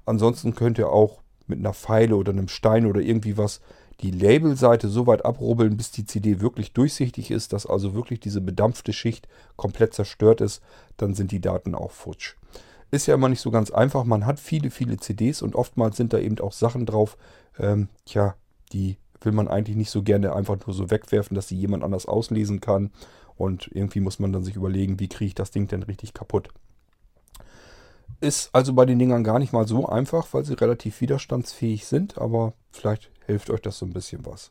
Ansonsten könnt ihr auch mit einer Pfeile oder einem Stein oder irgendwie was die Labelseite so weit abrubbeln, bis die CD wirklich durchsichtig ist, dass also wirklich diese bedampfte Schicht komplett zerstört ist. Dann sind die Daten auch futsch. Ist ja immer nicht so ganz einfach. Man hat viele, viele CDs und oftmals sind da eben auch Sachen drauf, ähm, tja, die will man eigentlich nicht so gerne einfach nur so wegwerfen, dass sie jemand anders auslesen kann. Und irgendwie muss man dann sich überlegen, wie kriege ich das Ding denn richtig kaputt. Ist also bei den Dingern gar nicht mal so einfach, weil sie relativ widerstandsfähig sind, aber vielleicht hilft euch das so ein bisschen was.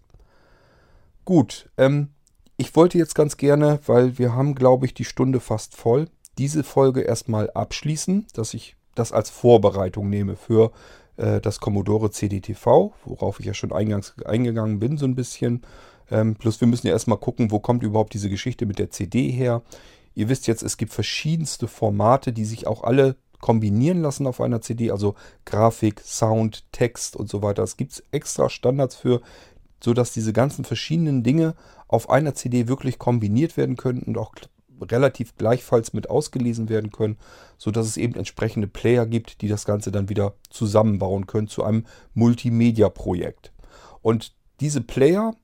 Gut, ähm, ich wollte jetzt ganz gerne, weil wir haben, glaube ich, die Stunde fast voll, diese Folge erstmal abschließen, dass ich das als Vorbereitung nehme für äh, das Commodore CDTV, worauf ich ja schon eingangs eingegangen bin, so ein bisschen. Ähm, plus wir müssen ja erstmal gucken, wo kommt überhaupt diese Geschichte mit der CD her. Ihr wisst jetzt, es gibt verschiedenste Formate, die sich auch alle kombinieren lassen auf einer CD, also Grafik, Sound, Text und so weiter. Es gibt extra Standards für, sodass diese ganzen verschiedenen Dinge auf einer CD wirklich kombiniert werden können und auch relativ gleichfalls mit ausgelesen werden können, sodass es eben entsprechende Player gibt, die das Ganze dann wieder zusammenbauen können zu einem Multimedia-Projekt. Und diese Player,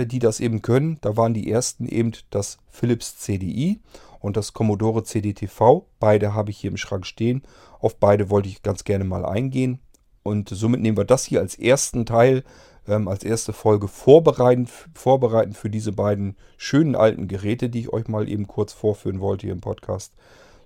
die das eben können, da waren die ersten eben das Philips CDI und das Commodore CDTV. Beide habe ich hier im Schrank stehen. Auf beide wollte ich ganz gerne mal eingehen. Und somit nehmen wir das hier als ersten Teil ähm, als erste Folge vorbereiten, vorbereiten für diese beiden schönen alten Geräte, die ich euch mal eben kurz vorführen wollte hier im Podcast.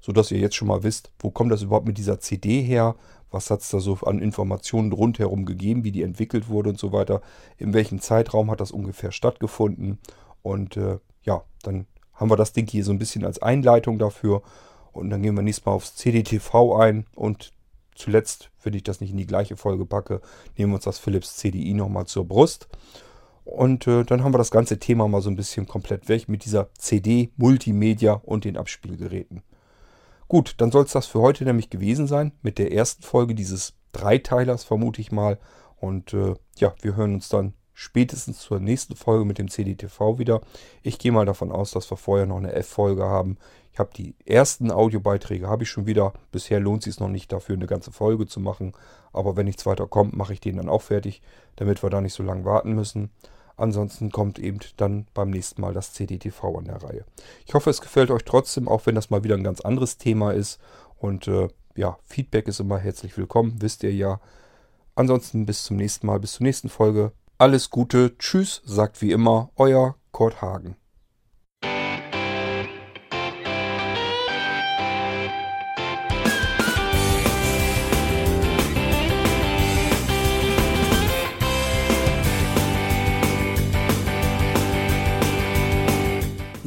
Sodass ihr jetzt schon mal wisst, wo kommt das überhaupt mit dieser CD her? Was hat es da so an Informationen rundherum gegeben, wie die entwickelt wurde und so weiter? In welchem Zeitraum hat das ungefähr stattgefunden? Und äh, ja, dann haben wir das Ding hier so ein bisschen als Einleitung dafür. Und dann gehen wir nächstes Mal aufs CDTV ein und zuletzt, wenn ich das nicht in die gleiche Folge packe, nehmen wir uns das Philips CDI nochmal zur Brust. Und äh, dann haben wir das ganze Thema mal so ein bisschen komplett weg mit dieser CD, Multimedia und den Abspielgeräten. Gut, dann soll es das für heute nämlich gewesen sein mit der ersten Folge dieses Dreiteilers, vermute ich mal. Und äh, ja, wir hören uns dann spätestens zur nächsten Folge mit dem CDTV wieder. Ich gehe mal davon aus, dass wir vorher noch eine F-Folge haben. Ich habe die ersten Audiobeiträge, habe ich schon wieder. Bisher lohnt es sich noch nicht dafür, eine ganze Folge zu machen. Aber wenn nichts weiter kommt, mache ich den dann auch fertig, damit wir da nicht so lange warten müssen. Ansonsten kommt eben dann beim nächsten Mal das CDTV an der Reihe. Ich hoffe, es gefällt euch trotzdem, auch wenn das mal wieder ein ganz anderes Thema ist. Und äh, ja, Feedback ist immer herzlich willkommen, wisst ihr ja. Ansonsten bis zum nächsten Mal, bis zur nächsten Folge. Alles Gute, tschüss, sagt wie immer euer Kurt Hagen.